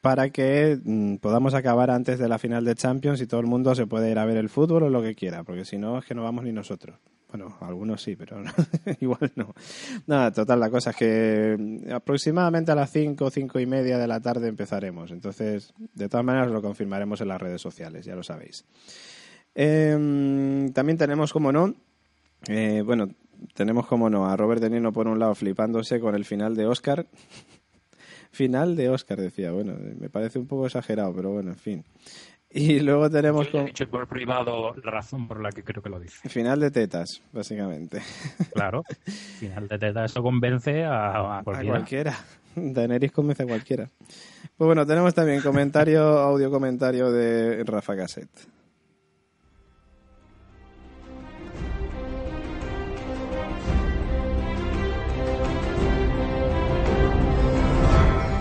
para que mm, podamos acabar antes de la final de Champions y todo el mundo se puede ir a ver el fútbol o lo que quiera, porque si no es que no vamos ni nosotros. Bueno, algunos sí, pero igual no. Nada, total, la cosa es que mm, aproximadamente a las 5, cinco y media de la tarde empezaremos. Entonces, de todas maneras, lo confirmaremos en las redes sociales, ya lo sabéis. Em, también tenemos, como no, eh, bueno, tenemos, como no, a Robert De Nino por un lado flipándose con el final de Oscar final de Oscar, decía. Bueno, me parece un poco exagerado, pero bueno, en fin. Y luego tenemos... Yo he dicho por privado la razón por la que creo que lo dice. Final de tetas, básicamente. Claro, final de tetas, eso convence a, cualquiera. A cualquiera. Daenerys convence a cualquiera. Pues bueno, tenemos también comentario, audio comentario de Rafa Gasset.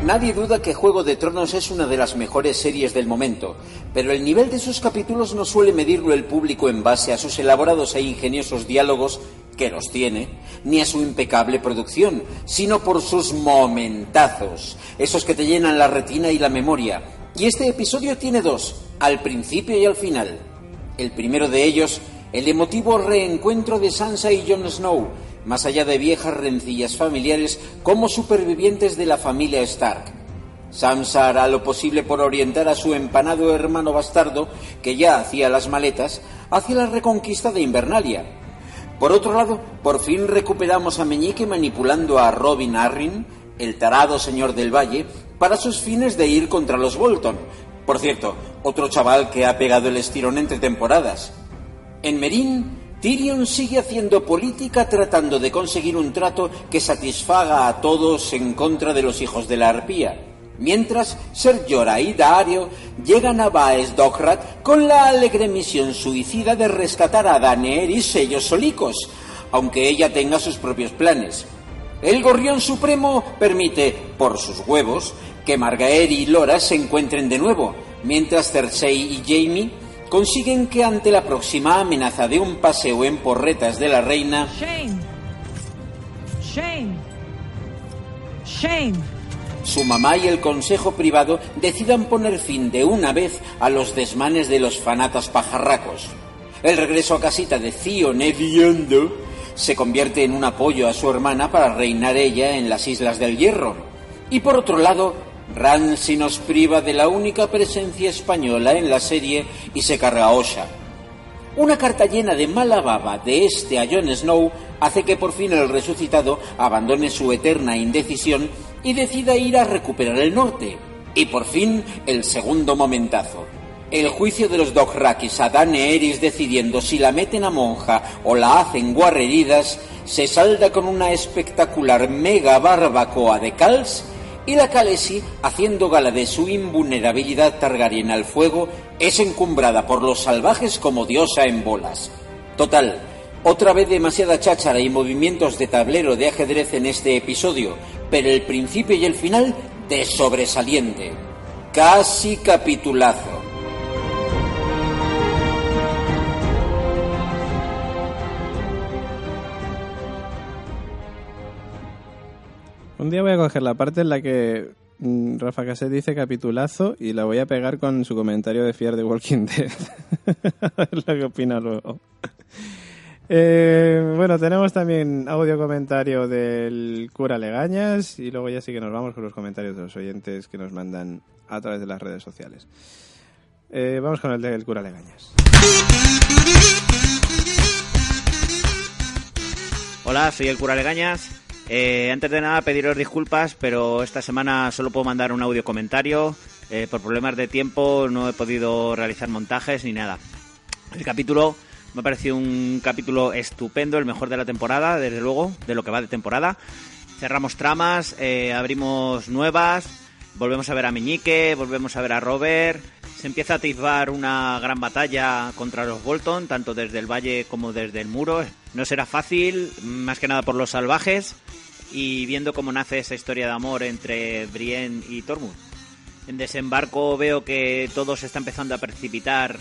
Nadie duda que Juego de Tronos es una de las mejores series del momento, pero el nivel de sus capítulos no suele medirlo el público en base a sus elaborados e ingeniosos diálogos, que los tiene, ni a su impecable producción, sino por sus momentazos, esos que te llenan la retina y la memoria. Y este episodio tiene dos, al principio y al final. El primero de ellos, el emotivo reencuentro de Sansa y Jon Snow, más allá de viejas rencillas familiares como supervivientes de la familia Stark. Sansa hará lo posible por orientar a su empanado hermano bastardo, que ya hacía las maletas, hacia la reconquista de Invernalia. Por otro lado, por fin recuperamos a Meñique manipulando a Robin Arryn, el tarado señor del valle, para sus fines de ir contra los Bolton. Por cierto, otro chaval que ha pegado el estirón entre temporadas. En Merín, Tyrion sigue haciendo política tratando de conseguir un trato que satisfaga a todos en contra de los hijos de la arpía mientras Ser y Daario llegan a Baes Dockrat con la alegre misión suicida de rescatar a Daenerys ellos solicos, aunque ella tenga sus propios planes. El Gorrión Supremo permite, por sus huevos, que Margaery y Lora se encuentren de nuevo, mientras Cersei y Jaime consiguen que ante la próxima amenaza de un paseo en porretas de la reina... Shame. Shame. Shame su mamá y el consejo privado decidan poner fin de una vez a los desmanes de los fanatas pajarracos. El regreso a casita de Cío Neviondo se convierte en un apoyo a su hermana para reinar ella en las Islas del Hierro. Y por otro lado, Ramsay nos priva de la única presencia española en la serie y se carga a Osha. Una carta llena de mala baba de este a Jon Snow hace que por fin el resucitado abandone su eterna indecisión y decida ir a recuperar el norte. Y por fin el segundo momentazo. El juicio de los Doghrakis a Daenerys decidiendo si la meten a monja o la hacen guarreridas se salda con una espectacular mega barbacoa de Kals y la Khaleesi, haciendo gala de su invulnerabilidad Targaryen al fuego, es encumbrada por los salvajes como diosa en bolas. Total, otra vez demasiada cháchara y movimientos de tablero de ajedrez en este episodio, pero el principio y el final de sobresaliente. Casi capitulazo. Un día voy a coger la parte en la que mm, Rafa Caset dice capitulazo y la voy a pegar con su comentario de Fear de Walking Dead. a ver lo que opina luego. Eh, bueno, tenemos también audio comentario del cura Legañas y luego ya sí que nos vamos con los comentarios de los oyentes que nos mandan a través de las redes sociales. Eh, vamos con el del cura Legañas. Hola, soy el cura Legañas. Eh, antes de nada, pediros disculpas, pero esta semana solo puedo mandar un audio comentario. por problemas de tiempo no he podido realizar montajes ni nada. El capítulo me ha parecido un capítulo estupendo, el mejor de la temporada, desde luego, de lo que va de temporada. Cerramos tramas, eh, abrimos nuevas, volvemos a ver a Meñique, volvemos a ver a Robert. Se empieza a atisbar una gran batalla contra los Bolton, tanto desde el valle como desde el muro. No será fácil, más que nada por los salvajes, y viendo cómo nace esa historia de amor entre Brienne y Tormund. En desembarco veo que todo se está empezando a precipitar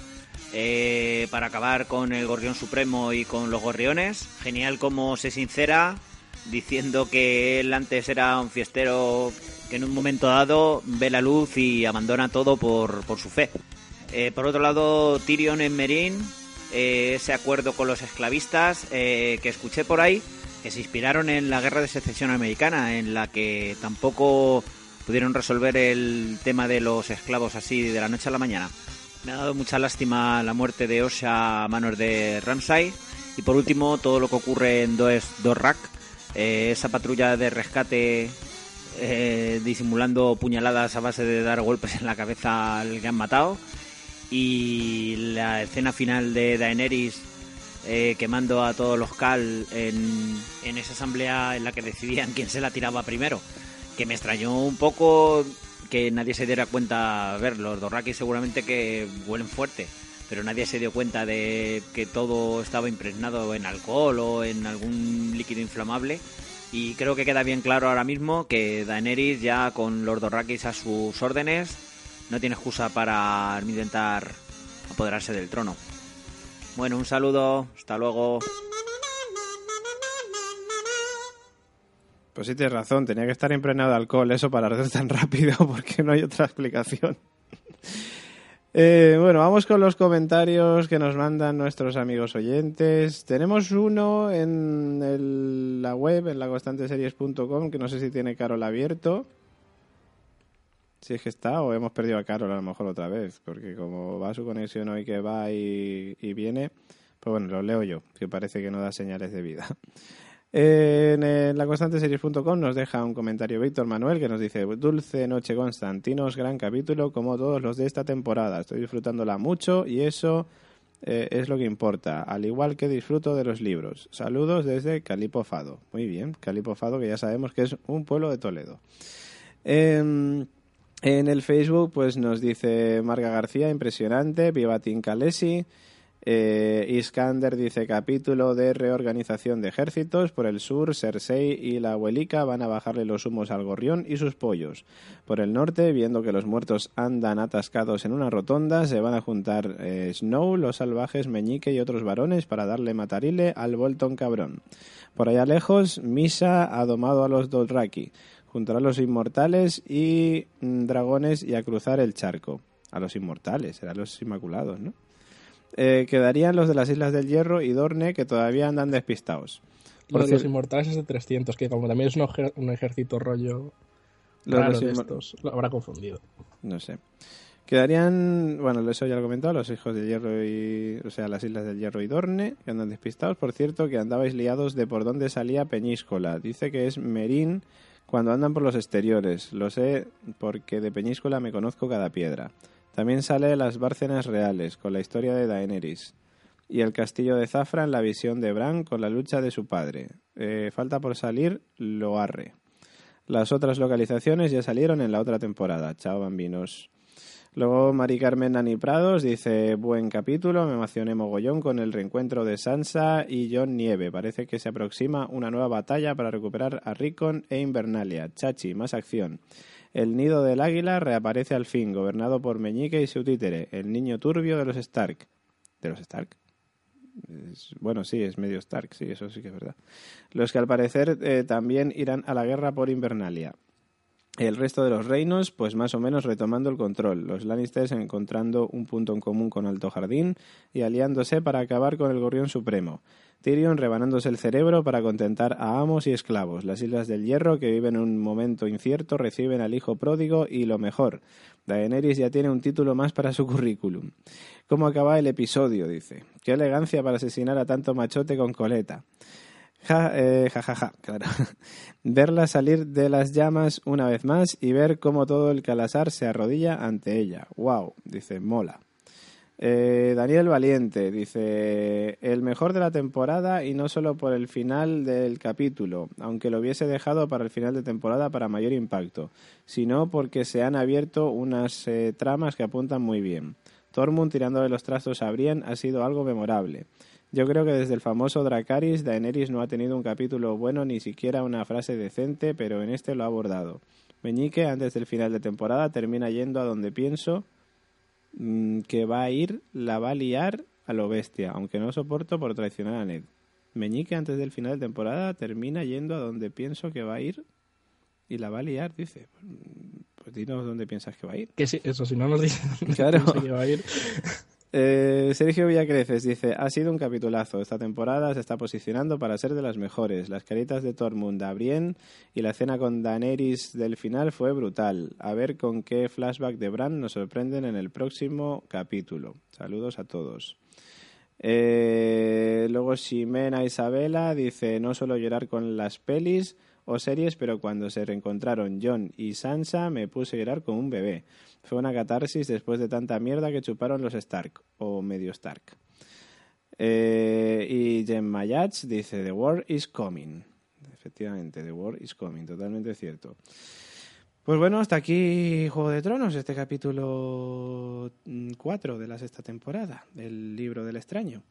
eh, para acabar con el Gorrión Supremo y con los Gorriones. Genial como se sincera diciendo que él antes era un fiestero que en un momento dado ve la luz y abandona todo por, su fe. Eh, por otro lado, Tyrion en Merín, eh, ese acuerdo con los esclavistas que escuché por ahí, que se inspiraron en la guerra de secesión americana, en la que tampoco pudieron resolver el tema de los esclavos así de la noche a la mañana. Me ha dado mucha lástima la muerte de Osha a manos de Ramsay. Y por último, todo lo que ocurre en Does Dorrak, eh, esa patrulla de rescate eh, disimulando puñaladas a base de dar golpes en la cabeza al que han matado. Y la escena final de Daenerys eh, quemando a todos los Cal en, en esa asamblea en la que decidían quién se la tiraba primero. Que me extrañó un poco que nadie se diera cuenta, a ver, los Dorrakis seguramente que huelen fuerte, pero nadie se dio cuenta de que todo estaba impregnado en alcohol o en algún líquido inflamable. Y creo que queda bien claro ahora mismo que Daenerys ya con los Dorrakis a sus órdenes no tiene excusa para intentar apoderarse del trono. Bueno, un saludo, hasta luego. Pues sí tienes razón, tenía que estar impregnado de alcohol eso para arder tan rápido porque no hay otra explicación. Eh, bueno, vamos con los comentarios que nos mandan nuestros amigos oyentes. Tenemos uno en la web, en laconstanteseries.com, que no sé si tiene Carol abierto. Si es que está o hemos perdido a Carol a lo mejor otra vez, porque como va su conexión hoy que va y, viene, pues bueno, lo leo yo, que parece que no da señales de vida. En la series.com nos deja un comentario Víctor Manuel que nos dice Dulce Noche Constantinos, gran capítulo como todos los de esta temporada. Estoy disfrutándola mucho y eso eh, es lo que importa, al igual que disfruto de los libros. Saludos desde Calipofado. Muy bien, Calipofado que ya sabemos que es un pueblo de Toledo. Em, en el Facebook pues nos dice Marga García, impresionante, viva Calesi. Eh, Iskander dice capítulo de reorganización de ejércitos. Por el sur, Cersei y la abuelica van a bajarle los humos al gorrión y sus pollos. Por el norte, viendo que los muertos andan atascados en una rotonda, se van a juntar eh, Snow, los salvajes, Meñique y otros varones para darle matarile al Bolton cabrón. Por allá lejos, Misa ha domado a los Dothraki juntar a los inmortales y mm, dragones y a cruzar el charco. A los inmortales, eran los inmaculados, ¿no? Eh, quedarían los de las Islas del Hierro y Dorne que todavía andan despistados. Por los inmortales es de 300, que como también es un, ejército rollo raro de estos, lo habrá confundido. No sé. Quedarían, bueno, eso ya lo he comentado, los hijos del hierro y, o sea, las islas del hierro y Dorne, que andan despistados. Por cierto, que andabais liados de por dónde salía Peñíscola. Dice que es Merín cuando andan por los exteriores. Lo sé porque de Peñíscola me conozco cada piedra. También sale Las Bárcenas Reales, con la historia de Daenerys. Y el castillo de Zafra en la visión de Bran con la lucha de su padre. Eh, falta por salir Loarre. Las otras localizaciones ya salieron en la otra temporada. Chao, bambinos. Luego Mari Carmen Nani Prados dice, buen capítulo, me emocioné mogollón con el reencuentro de Sansa y John Nieve. Parece que se aproxima una nueva batalla para recuperar a Rickon e Invernalia. Chachi, más acción. El nido del águila reaparece al fin, gobernado por Meñique y su títere, el niño turbio de los Stark. ¿De los Stark? bueno, sí, es medio Stark, sí, eso sí que es verdad. Los que al parecer eh, también irán a la guerra por Invernalia. El resto de los reinos, pues más o menos retomando el control. Los Lannisters encontrando un punto en común con Alto Jardín y aliándose para acabar con el Gorrión Supremo. Tyrion rebanándose el cerebro para contentar a amos y esclavos. Las Islas del Hierro, que viven un momento incierto, reciben al hijo pródigo y lo mejor. Daenerys ya tiene un título más para su currículum. ¿Cómo acaba el episodio? Dice. Qué elegancia para asesinar a tanto machote con coleta. Ja, eh, ja, ja, ja, claro. Verla salir de las llamas una vez más y ver cómo todo el calazar se arrodilla ante ella. Wow, dice, mola. Eh, Daniel Valiente dice, el mejor de la temporada y no solo por el final del capítulo, aunque lo hubiese dejado para el final de temporada para mayor impacto, sino porque se han abierto unas eh, tramas que apuntan muy bien. Tormund tirando de los trastos a Brienne ha sido algo memorable. Yo creo que desde el famoso Dracaris, Daenerys no ha tenido un capítulo bueno, ni siquiera una frase decente, pero en este lo ha abordado. Meñique, antes del final de temporada, termina yendo a donde pienso Mm, que va a ir, la va a liar a lo bestia, aunque no soporto por traicionar a Ned. Meñique antes del final de temporada termina yendo a donde pienso que va a ir y la va a liar, dice. Pues dinos dónde piensas que va a ir. Que sí, eso, si no nos dice claro. que va a ir. Eh, Sergio Villacreces dice, ha sido un capitulazo. Esta temporada se está posicionando para ser de las mejores. Las caritas de Tormund a Brienne y la cena con Daenerys del final fue brutal. A ver con qué flashback de Bran nos sorprenden en el próximo capítulo. Saludos a todos. Eh, luego Ximena Isabela dice, no suelo llorar con las pelis o series, pero cuando se reencontraron John y Sansa me puse a llorar como un bebé. Fue una catarsis después de tanta mierda que chuparon los Stark, o medio Stark. Eh, y Jen Mayach dice, The War is coming. Efectivamente, The War is coming, totalmente cierto. Pues bueno, hasta aquí Juego de Tronos, este capítulo 4 de la sexta temporada del libro del extraño.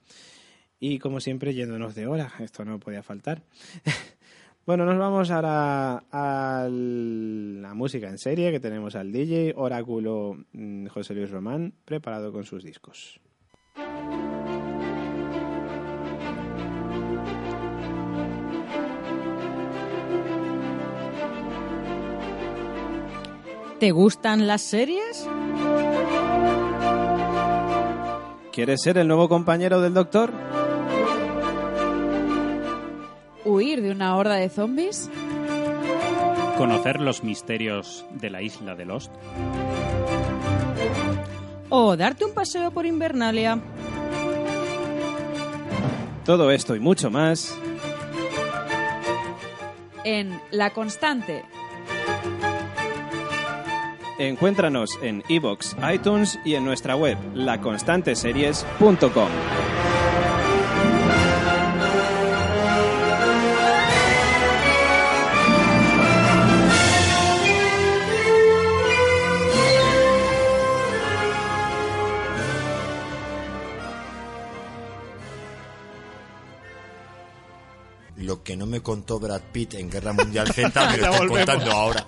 Y como siempre, yéndonos de hora, esto no podía faltar. Bueno, nos vamos ahora a la música en serie, que tenemos al DJ Oráculo mm, José Luis Román preparado con sus discos. ¿Te gustan las series? ¿Quieres ser el nuevo compañero del doctor? Huir de una horda de zombies? conocer los misterios de la isla de Lost. O darte un paseo por Invernalia. Todo esto y mucho más en La Constante. Encuéntranos en iBox, iTunes y en nuestra web laconstanteseries.com. que no me contó Brad Pitt en Guerra Mundial Z me lo estoy contando ahora.